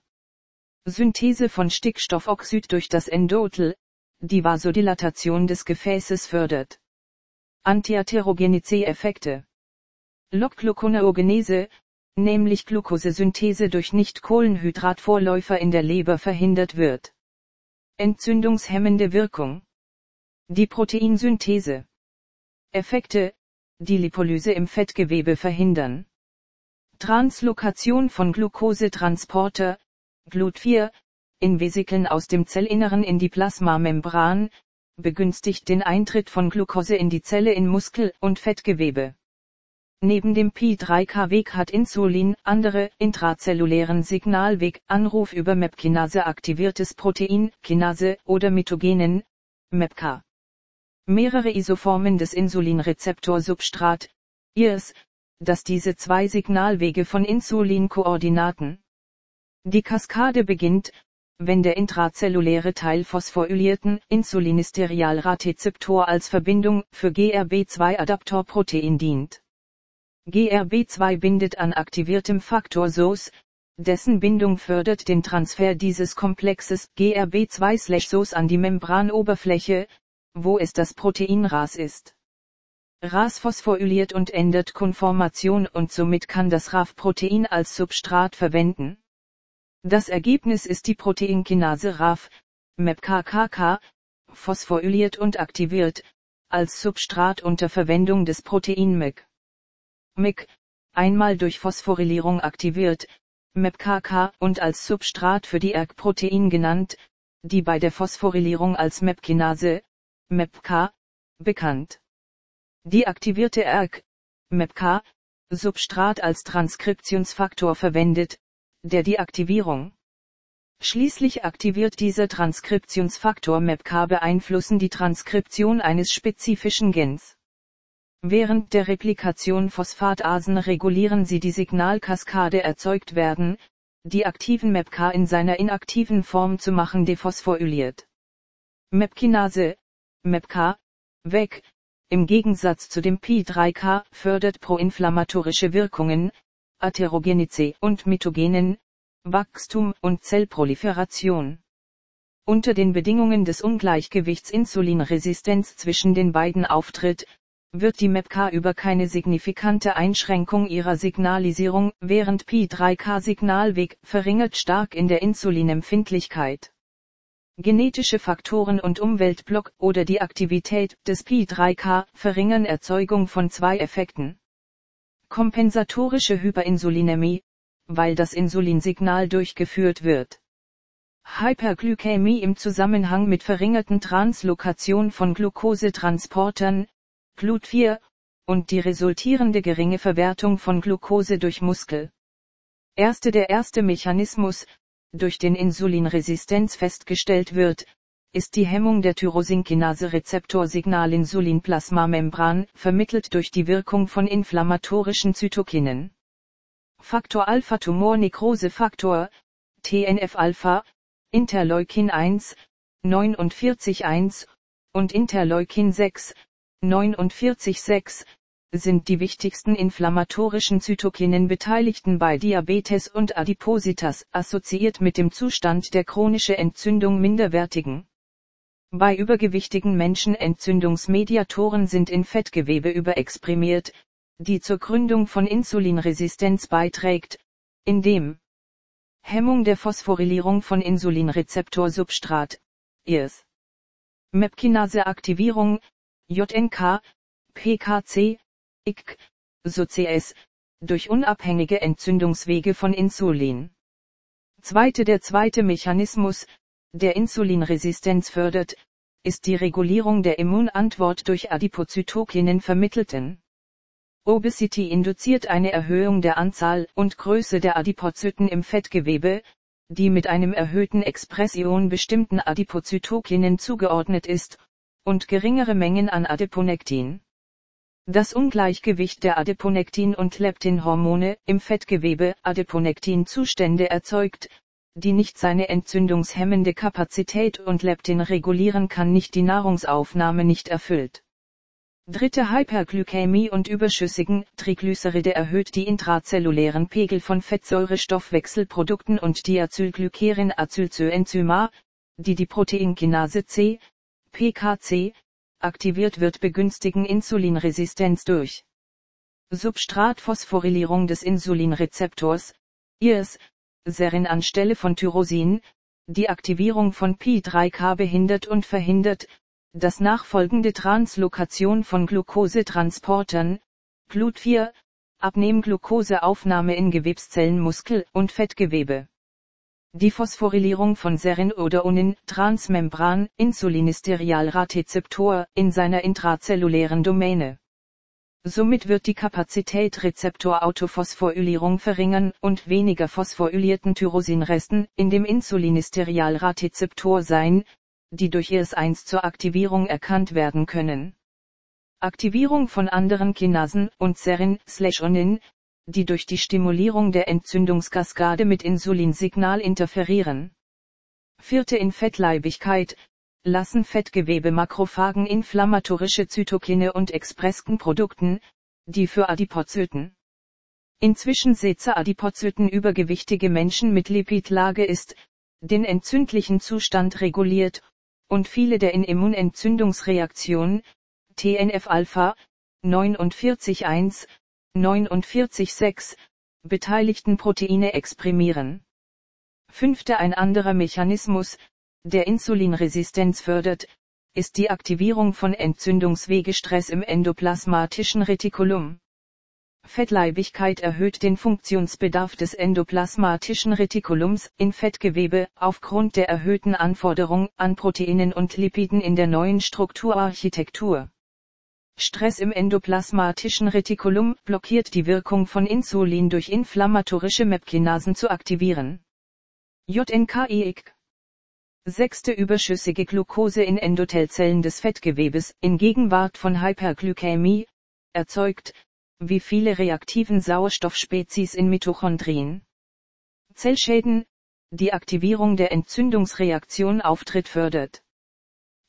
Synthese von Stickstoffoxid durch das Endothel, die Vasodilatation des Gefäßes fördert. Antiaterogenice-Effekte. Log-Gluconeogenese, nämlich Glukosesynthese durch Nicht-Kohlenhydratvorläufer in der Leber verhindert wird. Entzündungshemmende Wirkung. Die Proteinsynthese. Effekte, die Lipolyse im Fettgewebe verhindern. Translokation von Glukosetransporter, GLUT4, in Vesikeln aus dem Zellinneren in die Plasmamembran, begünstigt den Eintritt von Glucose in die Zelle in Muskel- und Fettgewebe. Neben dem Pi3K-Weg hat Insulin andere intrazellulären Signalweg Anruf über MEP-Kinase aktiviertes Protein, Kinase oder Mitogenen, MEPK. Mehrere Isoformen des Insulinrezeptorsubstrat, IRS, das diese zwei Signalwege von Insulinkoordinaten. Die Kaskade beginnt, wenn der intrazelluläre Teil phosphorylierten Insulinisterialratezeptor als Verbindung für GRB2-Adaptorprotein dient. GRB2 bindet an aktiviertem Faktor SOS, dessen Bindung fördert den Transfer dieses Komplexes GRB2/SOS an die Membranoberfläche, wo es das Protein RAS ist. RAS phosphoryliert und ändert Konformation und somit kann das RAF-Protein als Substrat verwenden. Das Ergebnis ist die Proteinkinase RAF, MEPKKK, phosphoryliert und aktiviert, als Substrat unter Verwendung des Protein MEC. MEC, einmal durch Phosphorylierung aktiviert, MEPKK und als Substrat für die ERG-Protein genannt, die bei der Phosphorylierung als MEP-Kinase, MEPK, bekannt. Die aktivierte ERG, MEPK, Substrat als Transkriptionsfaktor verwendet, der die Aktivierung. Schließlich aktiviert dieser Transkriptionsfaktor MEPK beeinflussen die Transkription eines spezifischen Gens. Während der Replikation Phosphatasen regulieren sie die Signalkaskade erzeugt werden, die aktiven MEPK in seiner inaktiven Form zu machen dephosphoryliert. MEPkinase, MEPK, weg, im Gegensatz zu dem Pi3K fördert proinflammatorische Wirkungen, Atherogenize und Mitogenen, Wachstum und Zellproliferation. Unter den Bedingungen des Ungleichgewichts Insulinresistenz zwischen den beiden auftritt, wird die MEPK über keine signifikante Einschränkung ihrer Signalisierung, während Pi3K-Signalweg verringert stark in der Insulinempfindlichkeit. Genetische Faktoren und Umweltblock oder die Aktivität des Pi3K verringern Erzeugung von zwei Effekten. Kompensatorische Hyperinsulinämie, weil das Insulinsignal durchgeführt wird. Hyperglykämie im Zusammenhang mit verringerten Translokation von Glukosetransportern, GLUT4, und die resultierende geringe Verwertung von Glucose durch Muskel. Erste der erste Mechanismus, durch den Insulinresistenz festgestellt wird, ist die Hemmung der Tyrosinkinase-Rezeptorsignalinsulinplasmamembran, vermittelt durch die Wirkung von inflammatorischen Zytokinen. Faktor Alpha Tumornekrosefaktor, TNF-Alpha, Interleukin 1, 49-1 und Interleukin 6, 49-6 sind die wichtigsten inflammatorischen Zytokinen Beteiligten bei Diabetes und Adipositas, assoziiert mit dem Zustand der chronische Entzündung minderwertigen. Bei übergewichtigen Menschen Entzündungsmediatoren sind in Fettgewebe überexprimiert, die zur Gründung von Insulinresistenz beiträgt, indem Hemmung der Phosphorylierung von Insulinrezeptorsubstrat, IRS. Mepkinase-Aktivierung, JNK, PKC, IK, so CS, durch unabhängige Entzündungswege von Insulin. Zweite Der zweite Mechanismus, der Insulinresistenz fördert, ist die Regulierung der Immunantwort durch Adipozytokinen vermittelten. Obesity induziert eine Erhöhung der Anzahl und Größe der Adipozyten im Fettgewebe, die mit einem erhöhten Expression bestimmten Adipozytokinen zugeordnet ist, und geringere Mengen an Adiponektin. Das Ungleichgewicht der Adiponektin- und Leptinhormone im Fettgewebe Adiponektin-Zustände erzeugt, die nicht seine entzündungshemmende Kapazität und Leptin regulieren kann, nicht die Nahrungsaufnahme nicht erfüllt. Dritte Hyperglykämie und überschüssigen Triglyceride erhöht die intrazellulären Pegel von Fettsäurestoffwechselprodukten und Diacylglycerin Acylcoenzyma, die die Proteinkinase C, PKC, aktiviert wird begünstigen Insulinresistenz durch Substratphosphorylierung des Insulinrezeptors, IRS, Serin anstelle von Tyrosin, die Aktivierung von Pi3K behindert und verhindert, dass nachfolgende Translokation von Glukosetransportern, GLUT4, Abnehmglukoseaufnahme in Gewebszellen Muskel- und Fettgewebe. Die Phosphorylierung von Serin oder Unin, Transmembran, Insulinisterialratrezeptor, in seiner intrazellulären Domäne. Somit wird die Kapazität Rezeptorautophosphoryllierung verringern und weniger phosphorylierten Tyrosinresten in dem Insulinisterialratrezeptor sein, die durch IS1 zur Aktivierung erkannt werden können. Aktivierung von anderen Kinasen und Serin-Onin, die durch die Stimulierung der Entzündungskaskade mit Insulinsignal interferieren. Vierte in Fettleibigkeit, lassen Fettgewebe Makrophagen inflammatorische Zytokine und Expresskenprodukten, die für Adipozyten. Inzwischen Seze Adipozyten übergewichtige Menschen mit Lipidlage ist, den entzündlichen Zustand reguliert, und viele der in Immunentzündungsreaktion, TNF-Alpha, 49.1, 49,6, beteiligten Proteine exprimieren. Fünfte Ein anderer Mechanismus, der Insulinresistenz fördert, ist die Aktivierung von Entzündungswegestress im endoplasmatischen Retikulum. Fettleibigkeit erhöht den Funktionsbedarf des endoplasmatischen Retikulums in Fettgewebe aufgrund der erhöhten Anforderung an Proteinen und Lipiden in der neuen Strukturarchitektur. Stress im endoplasmatischen Retikulum blockiert die Wirkung von Insulin durch inflammatorische Mepkinasen zu aktivieren. JNK-EIK Sechste überschüssige Glucose in Endothelzellen des Fettgewebes in Gegenwart von Hyperglykämie erzeugt, wie viele reaktiven Sauerstoffspezies in Mitochondrien. Zellschäden, die Aktivierung der Entzündungsreaktion auftritt fördert.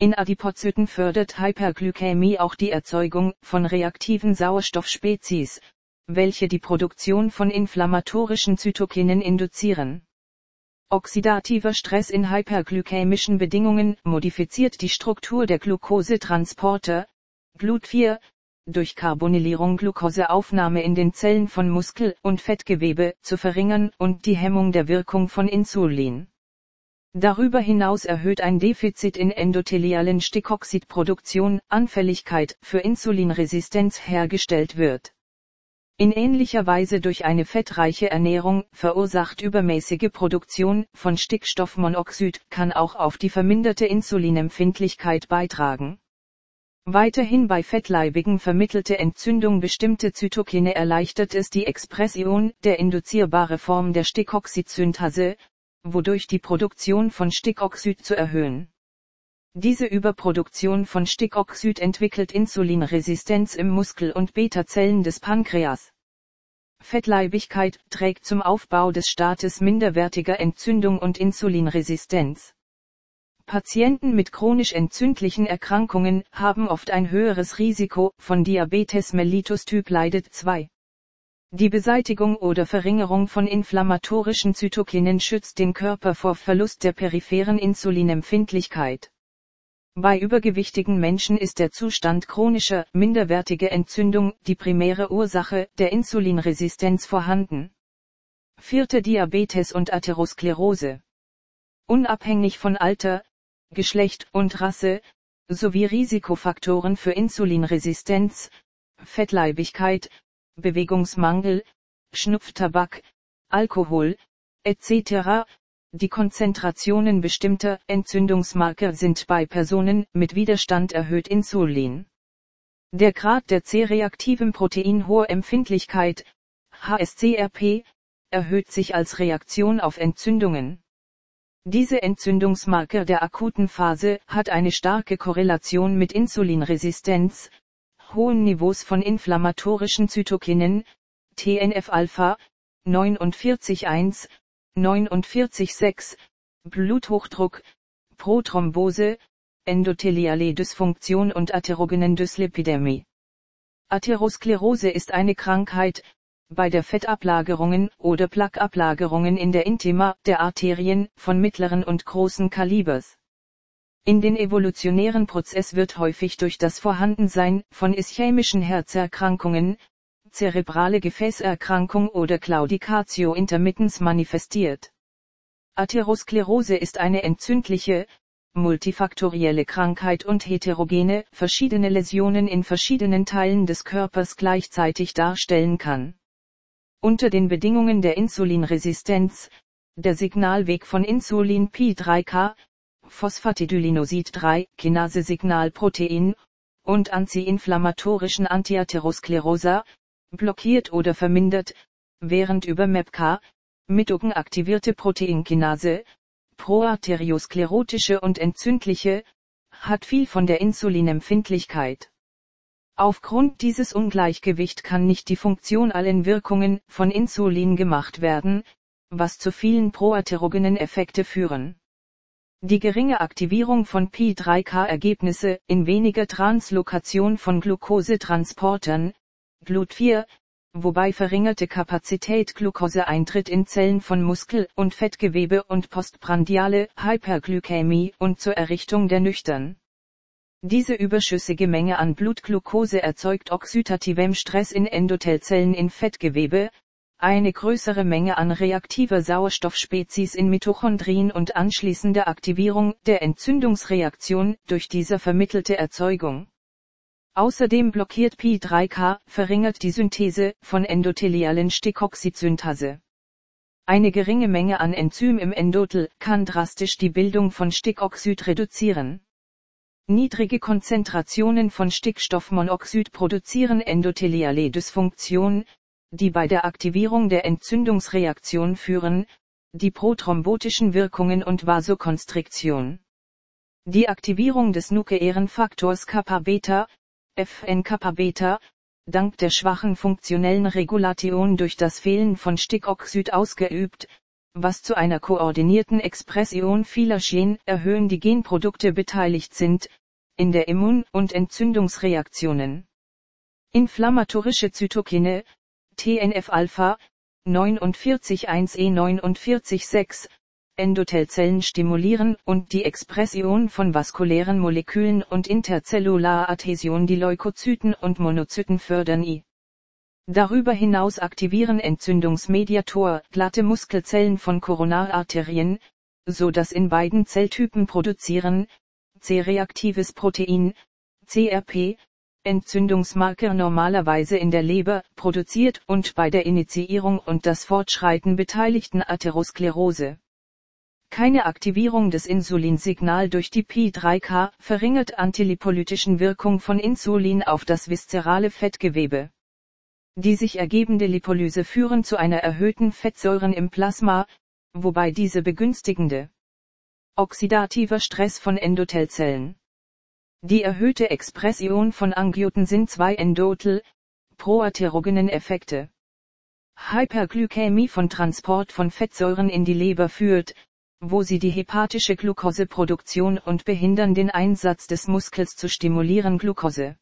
In Adipozyten fördert Hyperglykämie auch die Erzeugung von reaktiven Sauerstoffspezies, welche die Produktion von inflammatorischen Zytokinen induzieren. Oxidativer Stress in hyperglykämischen Bedingungen modifiziert die Struktur der Glukosetransporter, GLUT4, durch Carbonylierung Glukoseaufnahme in den Zellen von Muskel- und Fettgewebe zu verringern und die Hemmung der Wirkung von Insulin. Darüber hinaus erhöht ein Defizit in endothelialen Stickoxidproduktion Anfälligkeit für Insulinresistenz hergestellt wird. In ähnlicher Weise durch eine fettreiche Ernährung verursacht übermäßige Produktion von Stickstoffmonoxid kann auch auf die verminderte Insulinempfindlichkeit beitragen. Weiterhin bei fettleibigen vermittelte Entzündung bestimmte Zytokine erleichtert es die Expression der induzierbare Form der Stickoxidsynthase, wodurch die Produktion von Stickoxid zu erhöhen. Diese Überproduktion von Stickoxid entwickelt Insulinresistenz im Muskel und Beta-Zellen des Pankreas. Fettleibigkeit trägt zum Aufbau des Staates minderwertiger Entzündung und Insulinresistenz. Patienten mit chronisch entzündlichen Erkrankungen haben oft ein höheres Risiko von Diabetes mellitus Typ leidet 2. Die Beseitigung oder Verringerung von inflammatorischen Zytokinen schützt den Körper vor Verlust der peripheren Insulinempfindlichkeit. Bei übergewichtigen Menschen ist der Zustand chronischer, minderwertige Entzündung die primäre Ursache der Insulinresistenz vorhanden. Vierte Diabetes und Atherosklerose. Unabhängig von Alter, Geschlecht und Rasse, sowie Risikofaktoren für Insulinresistenz, Fettleibigkeit, Bewegungsmangel, Schnupftabak, Alkohol, etc., die Konzentrationen bestimmter Entzündungsmarker sind bei Personen mit Widerstand erhöht Insulin. Der Grad der C-reaktiven hohe Empfindlichkeit, HSCRP, erhöht sich als Reaktion auf Entzündungen. Diese Entzündungsmarker der akuten Phase hat eine starke Korrelation mit Insulinresistenz, hohen Niveaus von inflammatorischen Zytokinen, TNF-Alpha, 49,1, 49,6, Bluthochdruck, Prothrombose, endotheliale Dysfunktion und atherogenen Dyslipidämie. Atherosklerose ist eine Krankheit, bei der Fettablagerungen oder Plaqueablagerungen in der Intima der Arterien von mittleren und großen Kalibers. In den evolutionären Prozess wird häufig durch das Vorhandensein von ischämischen Herzerkrankungen, zerebrale Gefäßerkrankung oder Claudicatio intermittens manifestiert. Atherosklerose ist eine entzündliche, multifaktorielle Krankheit und heterogene, verschiedene Läsionen in verschiedenen Teilen des Körpers gleichzeitig darstellen kann. Unter den Bedingungen der Insulinresistenz, der Signalweg von Insulin P3K, Phosphatidylinosid 3, Kinase-Signalprotein, und antiinflammatorischen Antiatherosklerosa, blockiert oder vermindert, während über MEPK, Mitogen aktivierte Proteinkinase, proarteriosklerotische und entzündliche, hat viel von der Insulinempfindlichkeit. Aufgrund dieses Ungleichgewicht kann nicht die Funktion allen Wirkungen von Insulin gemacht werden, was zu vielen proarterogenen Effekte führen. Die geringe Aktivierung von P3K-Ergebnisse in weniger Translokation von Glukosetransportern, GLUT4, wobei verringerte Kapazität Glukoseeintritt in Zellen von Muskel- und Fettgewebe und postprandiale Hyperglykämie und zur Errichtung der Nüchtern. Diese überschüssige Menge an Blutglucose erzeugt oxidativem Stress in Endothelzellen in Fettgewebe, eine größere Menge an reaktiver Sauerstoffspezies in Mitochondrien und anschließende Aktivierung der Entzündungsreaktion durch diese vermittelte Erzeugung. Außerdem blockiert Pi3K, verringert die Synthese von endothelialen Stickoxidsynthase. Eine geringe Menge an Enzym im Endothel kann drastisch die Bildung von Stickoxid reduzieren. Niedrige Konzentrationen von Stickstoffmonoxid produzieren endotheliale Dysfunktion, die bei der Aktivierung der Entzündungsreaktion führen, die prothrombatischen Wirkungen und Vasokonstriktion. Die Aktivierung des nukleären Faktors Kappa-Beta, FN-Kappa-Beta, dank der schwachen funktionellen Regulation durch das Fehlen von Stickoxid ausgeübt, was zu einer koordinierten Expression vieler Gen erhöhen die Genprodukte beteiligt sind, in der Immun- und Entzündungsreaktionen. Inflammatorische Zytokine, TNF-Alpha, 49,1E49,6, Endothelzellen stimulieren und die Expression von vaskulären Molekülen und Interzellular-Adhäsion die Leukozyten und Monozyten fördern i. Darüber hinaus aktivieren Entzündungsmediator glatte Muskelzellen von Koronararterien, so dass in beiden Zelltypen produzieren, C-reaktives Protein, CRP, Entzündungsmarker normalerweise in der Leber produziert und bei der Initiierung und das Fortschreiten beteiligten Atherosklerose. Keine Aktivierung des Insulinsignal durch die Pi3K verringert antilipolytischen Wirkung von Insulin auf das viszerale Fettgewebe. Die sich ergebende Lipolyse führen zu einer erhöhten Fettsäuren im Plasma, wobei diese begünstigende oxidativer Stress von Endothelzellen. Die erhöhte Expression von Angiotensin 2 Endothel, proaterogenen Effekte. Hyperglykämie von Transport von Fettsäuren in die Leber führt, wo sie die hepatische Glukoseproduktion und behindern den Einsatz des Muskels zu stimulieren Glukose.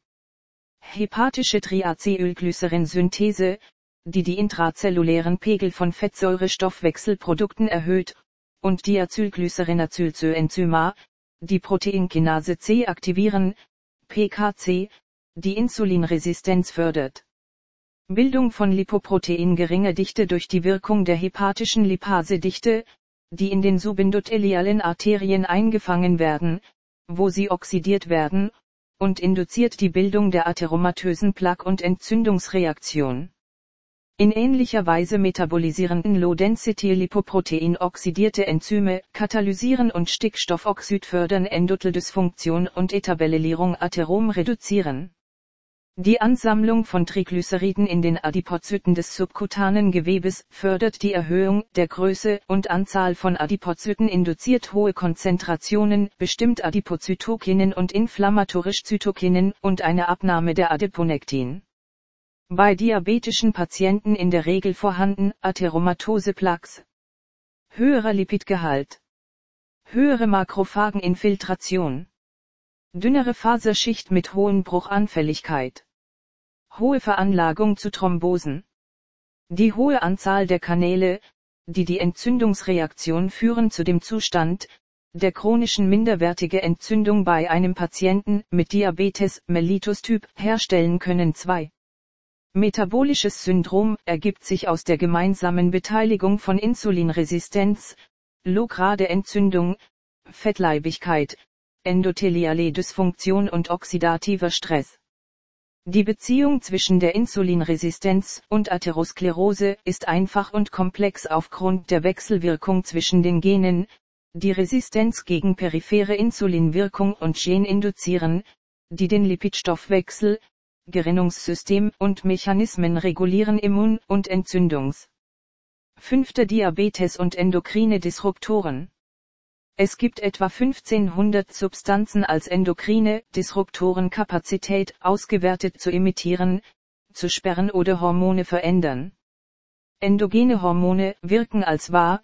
Hepatische Triacylglycerin-Synthese, die die intrazellulären Pegel von Fettsäurestoffwechselprodukten erhöht, und Diacylglycerinacylcoenzyma, die Proteinkinase C aktivieren, PKC, die Insulinresistenz fördert. Bildung von Lipoprotein geringer Dichte durch die Wirkung der hepatischen Lipasedichte, die in den subendothelialen Arterien eingefangen werden, wo sie oxidiert werden, und induziert die Bildung der atheromatösen Plaque- und Entzündungsreaktion. In ähnlicher Weise metabolisierenden Low-Density-Lipoprotein oxidierte Enzyme katalysieren und Stickstoffoxid fördern Endotheldysfunktion und Etabellierung Atherom reduzieren. Die Ansammlung von Triglyceriden in den Adipozyten des subkutanen Gewebes fördert die Erhöhung der Größe und Anzahl von Adipozyten induziert hohe Konzentrationen bestimmt Adipozytokinen und inflammatorisch Zytokinen und eine Abnahme der Adiponektin. Bei diabetischen Patienten in der Regel vorhanden Atheromatose Plaques. Höherer Lipidgehalt. Höhere Makrophageninfiltration. Dünnere Faserschicht mit hohen Bruchanfälligkeit. Hohe Veranlagung zu Thrombosen. Die hohe Anzahl der Kanäle, die die Entzündungsreaktion führen zu dem Zustand, der chronischen minderwertige Entzündung bei einem Patienten mit Diabetes mellitus Typ herstellen können 2. Metabolisches Syndrom ergibt sich aus der gemeinsamen Beteiligung von Insulinresistenz, lograde Entzündung, Fettleibigkeit, endotheliale Dysfunktion und oxidativer Stress. Die Beziehung zwischen der Insulinresistenz und Atherosklerose ist einfach und komplex aufgrund der Wechselwirkung zwischen den Genen, die Resistenz gegen periphere Insulinwirkung und Gen induzieren, die den Lipidstoffwechsel, Gerinnungssystem und Mechanismen regulieren Immun- und Entzündungs. Fünfter Diabetes und endokrine Disruptoren. Es gibt etwa 1500 Substanzen als endokrine Disruptoren Kapazität ausgewertet zu imitieren, zu sperren oder Hormone verändern. Endogene Hormone wirken als wahr,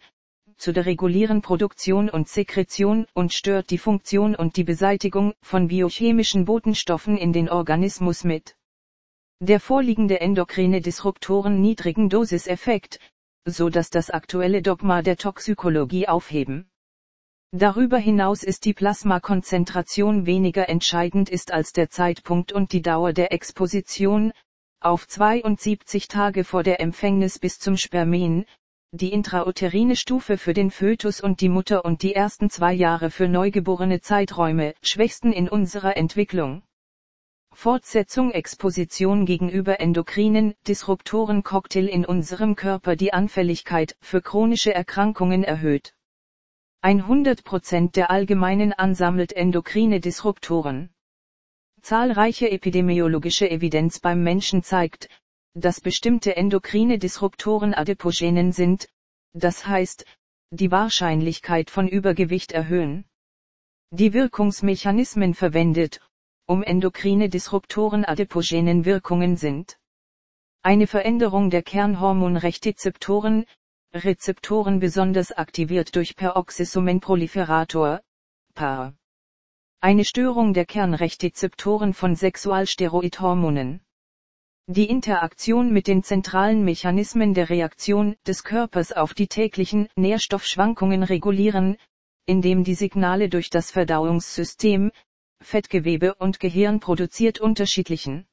zu der regulieren Produktion und Sekretion und stört die Funktion und die Beseitigung von biochemischen Botenstoffen in den Organismus mit. Der vorliegende endokrine Disruptoren niedrigen Dosiseffekt, so dass das aktuelle Dogma der Toxikologie aufheben. Darüber hinaus ist die Plasmakonzentration weniger entscheidend ist als der Zeitpunkt und die Dauer der Exposition, auf 72 Tage vor der Empfängnis bis zum Spermien, die intrauterine Stufe für den Fötus und die Mutter und die ersten zwei Jahre für neugeborene Zeiträume, schwächsten in unserer Entwicklung. Fortsetzung Exposition gegenüber endokrinen Disruptoren Cocktail in unserem Körper die Anfälligkeit für chronische Erkrankungen erhöht. 100% der allgemeinen ansammelt endokrine Disruptoren. Zahlreiche epidemiologische Evidenz beim Menschen zeigt, dass bestimmte endokrine Disruptoren Adipogenen sind, das heißt, die Wahrscheinlichkeit von Übergewicht erhöhen. Die Wirkungsmechanismen verwendet, um endokrine Disruptoren adipogenen Wirkungen sind. Eine Veränderung der Kernhormonrechtzeptoren, Rezeptoren besonders aktiviert durch Peroxysomenproliferator, PAR. Eine Störung der Kernrechtzeptoren von Sexualsteroidhormonen. Die Interaktion mit den zentralen Mechanismen der Reaktion des Körpers auf die täglichen Nährstoffschwankungen regulieren, indem die Signale durch das Verdauungssystem, Fettgewebe und Gehirn produziert unterschiedlichen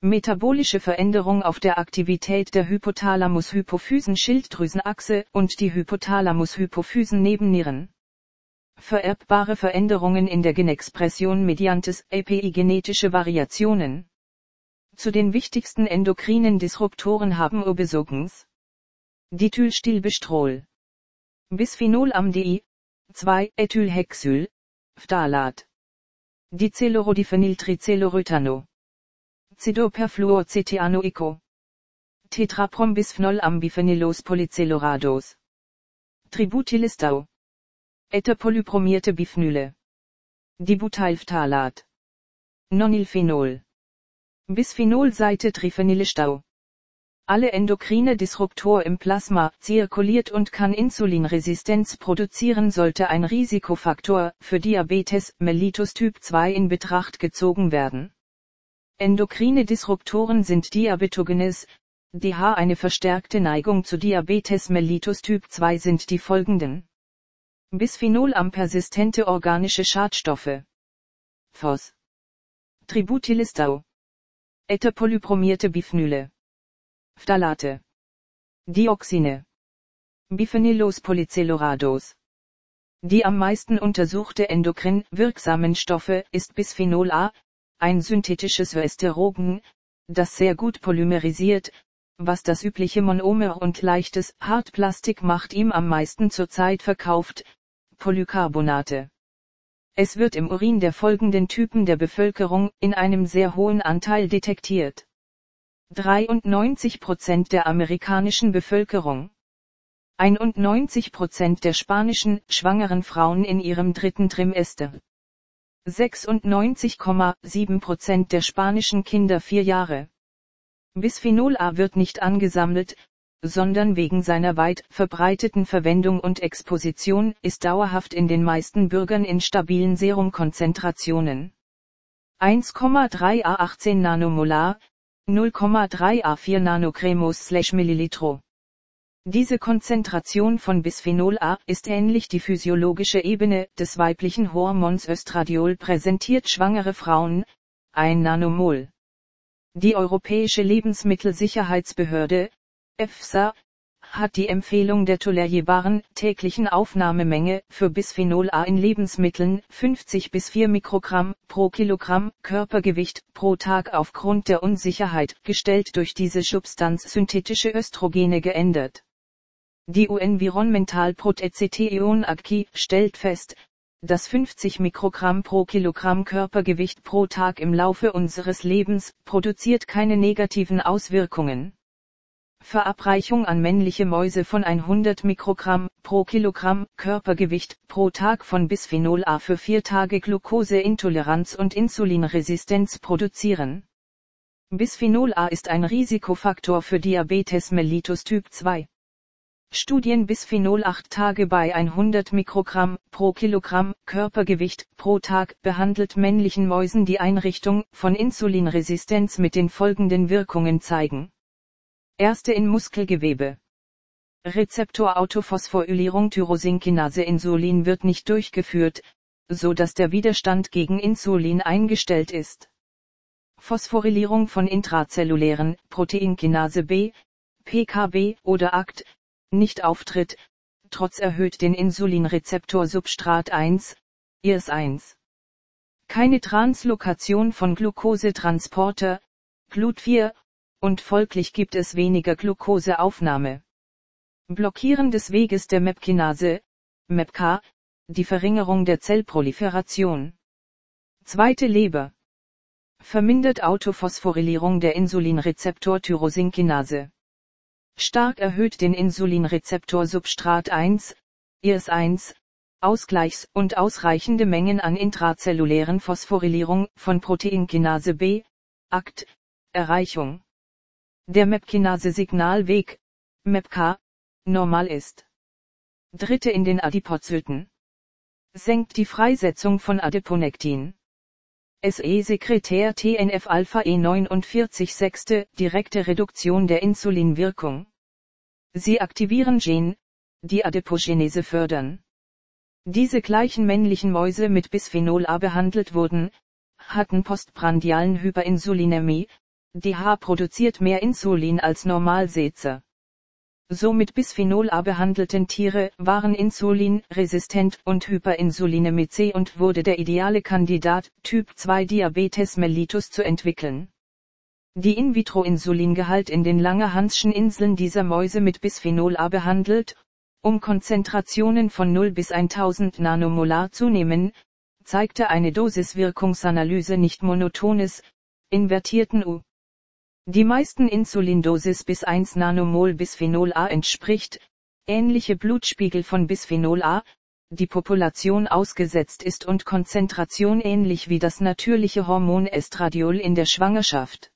metabolische Veränderung auf der Aktivität der Hypothalamus-Hypophysen-Schilddrüsenachse und die Hypothalamus-Hypophysen-Nebennieren. Vererbbare Veränderungen in der Genexpression mediantes API-genetische Variationen. Zu den wichtigsten endokrinen Disruptoren haben Obesogens. Dithylstilbestrol. Bisphenol am DI, 2 Ethylhexyl, Phthalat. Dicelorodiphenyltricelloröthano. Cidoperfluorcetianoico. Tetraprombisphonol ambiphenylos polycellorados. Tributylistau. Etherpolypromierte Biphenyle. Dibutylphthalat. Nonylphenol. Bisphenolseite Triphenylstau. Alle endokrine Disruptor im Plasma zirkuliert und kann Insulinresistenz produzieren sollte ein Risikofaktor für Diabetes mellitus Typ 2 in Betracht gezogen werden. Endokrine Disruptoren sind Diabetogenes, DH eine verstärkte Neigung zu Diabetes mellitus Typ 2 sind die folgenden. Bisphenol am persistente organische Schadstoffe. Phos. Tributylistau. Etherpolypromierte Biphenyle. Phthalate. Dioxine. Biphenylos polycellorados. Die am meisten untersuchte endokrin wirksamen Stoffe ist Bisphenol A, ein synthetisches Östrogen, das sehr gut polymerisiert, was das übliche Monomer und leichtes Hartplastik macht ihm am meisten zurzeit verkauft, Polycarbonate. Es wird im Urin der folgenden Typen der Bevölkerung in einem sehr hohen Anteil detektiert. 93% der amerikanischen Bevölkerung. 91% der spanischen schwangeren Frauen in ihrem dritten Trimester. 96,7% der spanischen Kinder vier Jahre. Bisphenol A wird nicht angesammelt, sondern wegen seiner weit verbreiteten Verwendung und Exposition ist dauerhaft in den meisten Bürgern in stabilen Serumkonzentrationen. 1,3 A 18 Nanomolar, 0,3 A 4 Nanogremos Millilitro. Diese Konzentration von Bisphenol A ist ähnlich die physiologische Ebene des weiblichen Hormons Östradiol präsentiert schwangere Frauen, 1 Nanomol. Die Europäische Lebensmittelsicherheitsbehörde, EFSA, hat die Empfehlung der tolerierbaren täglichen Aufnahmemenge für Bisphenol A in Lebensmitteln 50 bis 4 Mikrogramm pro Kilogramm Körpergewicht pro Tag aufgrund der Unsicherheit gestellt durch diese Substanz synthetische Östrogene geändert. Die UN-Environmental Protection Acquis stellt fest, dass 50 Mikrogramm pro Kilogramm Körpergewicht pro Tag im Laufe unseres Lebens produziert keine negativen Auswirkungen. Verabreichung an männliche Mäuse von 100 Mikrogramm pro Kilogramm Körpergewicht pro Tag von Bisphenol A für vier Tage Glukoseintoleranz und Insulinresistenz produzieren. Bisphenol A ist ein Risikofaktor für Diabetes mellitus Typ 2. Studien Bisphenol 8 Tage bei 100 Mikrogramm pro Kilogramm Körpergewicht pro Tag behandelt männlichen Mäusen die Einrichtung von Insulinresistenz mit den folgenden Wirkungen zeigen. Erste in Muskelgewebe. Rezeptor-Autophosphorylierung Tyrosinkinase Insulin wird nicht durchgeführt, so dass der Widerstand gegen Insulin eingestellt ist. Phosphorylierung von intrazellulären Proteinkinase B, PKB oder ACT, nicht auftritt, trotz erhöht den Insulinrezeptor Substrat 1, IRS1. Keine Translokation von Glukosetransporter, GLUT4, und folglich gibt es weniger Glukoseaufnahme. Blockieren des Weges der MEP-Kinase, MEPK, die Verringerung der Zellproliferation. Zweite Leber. Vermindert Autophosphorylierung der Insulinrezeptor Tyrosinkinase stark erhöht den Insulinrezeptor Substrat 1, IRS1, Ausgleichs- und ausreichende Mengen an intrazellulären Phosphorylierung von Proteinkinase B, ACT, Erreichung. Der MEP-Kinase-Signalweg, MEPK, normal ist. Dritte in den Adipozyten. Senkt die Freisetzung von Adiponektin. SE-Sekretär TNF-Alpha-E49 sechste, direkte Reduktion der Insulinwirkung. Sie aktivieren Gen, die Adipogenese fördern. Diese gleichen männlichen Mäuse mit Bisphenol A behandelt wurden, hatten postprandialen Hyperinsulinämie, die H produziert mehr Insulin als Normalsetzer. So mit Bisphenol A behandelten Tiere waren insulinresistent und Hyperinsulinämie und wurde der ideale Kandidat, Typ 2 Diabetes mellitus zu entwickeln. Die In-vitro-Insulingehalt in den Langerhanschen Inseln dieser Mäuse mit Bisphenol A behandelt, um Konzentrationen von 0 bis 1000 Nanomolar zu nehmen, zeigte eine Dosiswirkungsanalyse nicht monotones, invertierten U. Die meisten Insulindosis bis 1 Nanomol Bisphenol A entspricht, ähnliche Blutspiegel von Bisphenol A, die Population ausgesetzt ist und Konzentration ähnlich wie das natürliche Hormon Estradiol in der Schwangerschaft.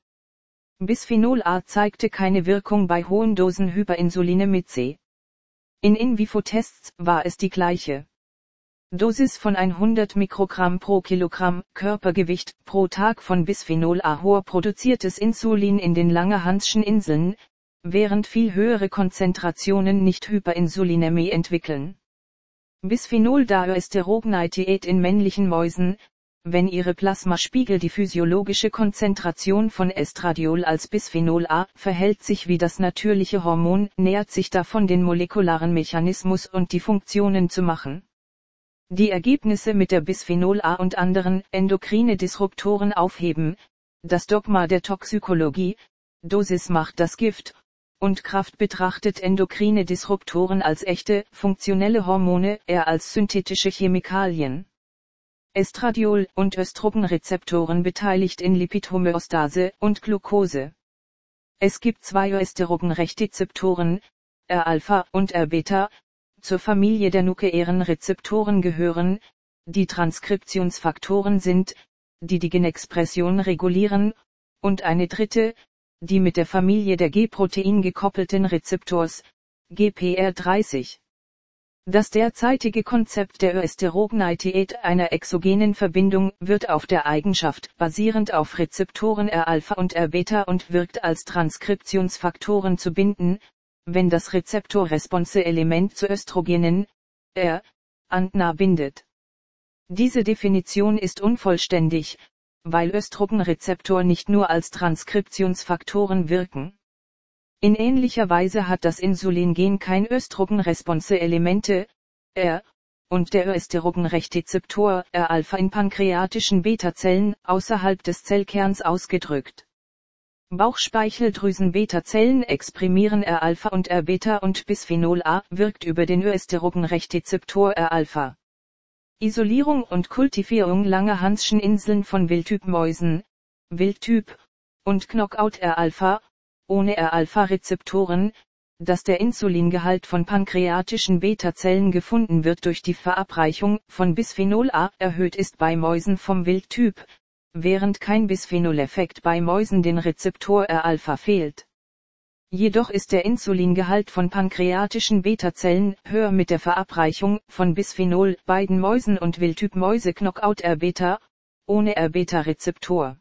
Bisphenol A zeigte keine Wirkung bei hohen Dosen Hyperinsulinämie C. In In-vivo-Tests war es die gleiche. Dosis von 100 Mikrogramm pro Kilogramm Körpergewicht pro Tag von Bisphenol A hoher produziertes Insulin in den Langerhanschen Inseln, während viel höhere Konzentrationen nicht Hyperinsulinämie entwickeln. Bisphenol Daöstrogenität in männlichen Mäusen, wenn ihre Plasmaspiegel die physiologische Konzentration von Estradiol als Bisphenol A verhält sich wie das natürliche Hormon, nähert sich davon den molekularen Mechanismus und die Funktionen zu machen. Die Ergebnisse mit der Bisphenol A und anderen endokrine Disruptoren aufheben, das Dogma der Toxikologie, Dosis macht das Gift, und Kraft betrachtet endokrine Disruptoren als echte, funktionelle Hormone, eher als synthetische Chemikalien. Estradiol und Östrogenrezeptoren beteiligt in Lipidhomöostase und Glucose. Es gibt zwei Östrogenrechtzeptoren, R-Alpha und R-Beta, zur Familie der nukleären Rezeptoren gehören, die Transkriptionsfaktoren sind, die die Genexpression regulieren, und eine dritte, die mit der Familie der G-Protein gekoppelten Rezeptors, GPR30. Das derzeitige Konzept der Östrogenität einer exogenen Verbindung wird auf der Eigenschaft basierend auf Rezeptoren R-Alpha und R-Beta und wirkt als Transkriptionsfaktoren zu binden, wenn das Rezeptor-Response-Element zu Östrogenen, R, ANTNA bindet. Diese Definition ist unvollständig, weil Östrogenrezeptor nicht nur als Transkriptionsfaktoren wirken. In ähnlicher Weise hat das Insulingen kein Östrogenresponse-Elemente, R, und der Östrogenrechtzeptor R-Alpha in pankreatischen Beta-Zellen außerhalb des Zellkerns ausgedrückt. Bauchspeicheldrüsen-Beta-Zellen exprimieren R-Alpha und R-Beta und Bisphenol A wirkt über den Östrogenrechtzeptor R-Alpha. Isolierung und Kultivierung langer Hanschen Inseln von Wildtyp-Mäusen, Wildtyp, und Knockout R-Alpha, ohne R-Alpha-Rezeptoren, dass der Insulingehalt von pankreatischen Beta-Zellen gefunden wird durch die Verabreichung von Bisphenol A erhöht ist bei Mäusen vom Wildtyp, während kein Bisphenol-Effekt bei Mäusen den Rezeptor R-Alpha fehlt. Jedoch ist der Insulingehalt von pankreatischen Beta-Zellen höher mit der Verabreichung von Bisphenol beiden Mäusen und Wildtyp-Mäuse Knockout R-Beta, ohne R-Beta-Rezeptor.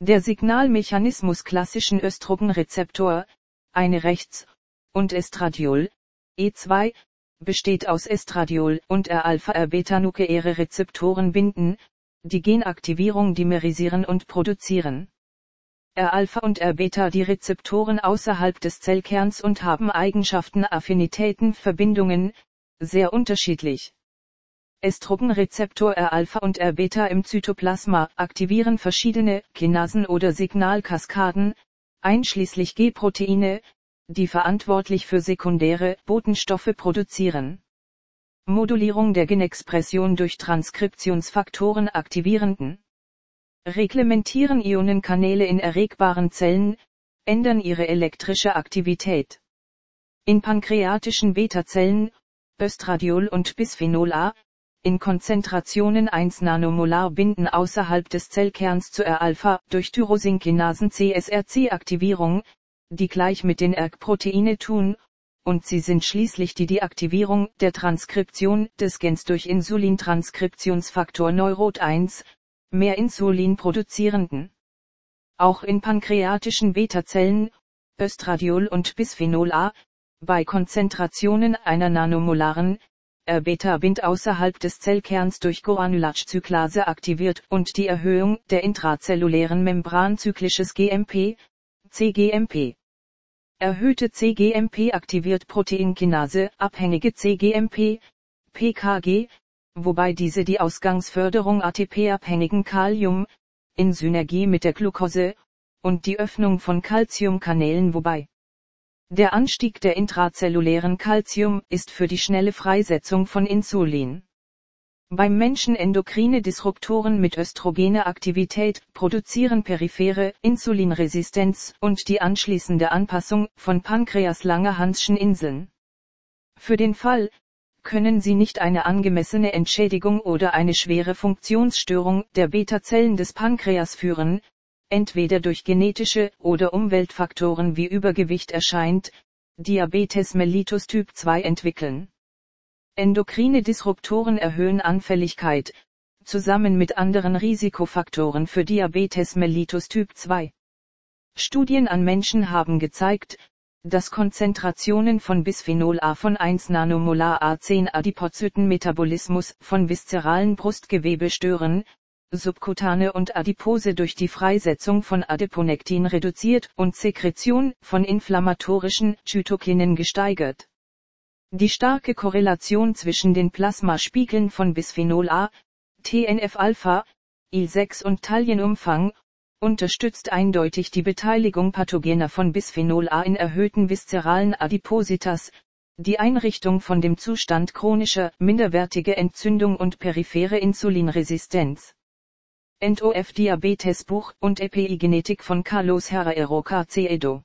Der Signalmechanismus klassischen Östrogenrezeptor, eine rechts, und Estradiol, E2, besteht aus Estradiol und R-Alpha-R-Beta-nukleäre Rezeptoren binden, die Genaktivierung dimerisieren und produzieren. R-Alpha und R-Beta die Rezeptoren außerhalb des Zellkerns und haben Eigenschaften Affinitäten Verbindungen, sehr unterschiedlich. Estrogenrezeptor R-Alpha und R-Beta im Zytoplasma aktivieren verschiedene Kinasen oder Signalkaskaden, einschließlich G-Proteine, die verantwortlich für sekundäre Botenstoffe produzieren. Modulierung der Genexpression durch Transkriptionsfaktoren aktivierenden. Reglementieren Ionenkanäle in erregbaren Zellen, ändern ihre elektrische Aktivität. In pankreatischen Beta-Zellen, Östradiol und Bisphenol A, in Konzentrationen 1 Nanomolar binden außerhalb des Zellkerns zu R-Alpha durch Tyrosinkinasen CSRC-Aktivierung, die gleich mit den ERG-Proteine tun, und sie sind schließlich die Deaktivierung der Transkription des Gens durch Insulintranskriptionsfaktor Neurot 1, mehr Insulin produzierenden. Auch in pankreatischen Beta-Zellen, Östradiol und Bisphenol A, bei Konzentrationen einer nanomolaren R-Beta bind außerhalb des Zellkerns durch Guanylatsch-Zyklase aktiviert und die Erhöhung der intrazellulären Membran zyklisches GMP, CGMP. Erhöhte CGMP aktiviert Proteinkinase, abhängige CGMP, PKG, wobei diese die Ausgangsförderung ATP-abhängigen Kalium, in Synergie mit der Glucose, und die Öffnung von Calciumkanälen wobei der Anstieg der intrazellulären Calcium ist für die schnelle Freisetzung von Insulin. Beim Menschen endokrine Disruptoren mit östrogener Aktivität produzieren periphere Insulinresistenz und die anschließende Anpassung von Pankreas-Langerhanschen Inseln. Für den Fall, können sie nicht eine angemessene Entschädigung oder eine schwere Funktionsstörung der Beta-Zellen des Pankreas führen, entweder durch genetische oder Umweltfaktoren wie Übergewicht erscheint, Diabetes mellitus Typ 2 entwickeln. Endokrine Disruptoren erhöhen Anfälligkeit, zusammen mit anderen Risikofaktoren für Diabetes mellitus Typ 2. Studien an Menschen haben gezeigt, dass Konzentrationen von Bisphenol A von 1 Nanomolar A10 Adipozytenmetabolismus von viszeralen Brustgewebe stören, subkutane und Adipose durch die Freisetzung von Adiponektin reduziert und Sekretion von inflammatorischen Zytokinen gesteigert. Die starke Korrelation zwischen den Plasmaspiegeln von Bisphenol A, TNF-Alpha, Il-6 und Talienumfang, unterstützt eindeutig die Beteiligung pathogener von Bisphenol A in erhöhten viszeralen Adipositas, die Einrichtung von dem Zustand chronischer, minderwertige Entzündung und periphere Insulinresistenz. NOF Diabetes Buch und Epigenetik von Carlos Herrero KC Edo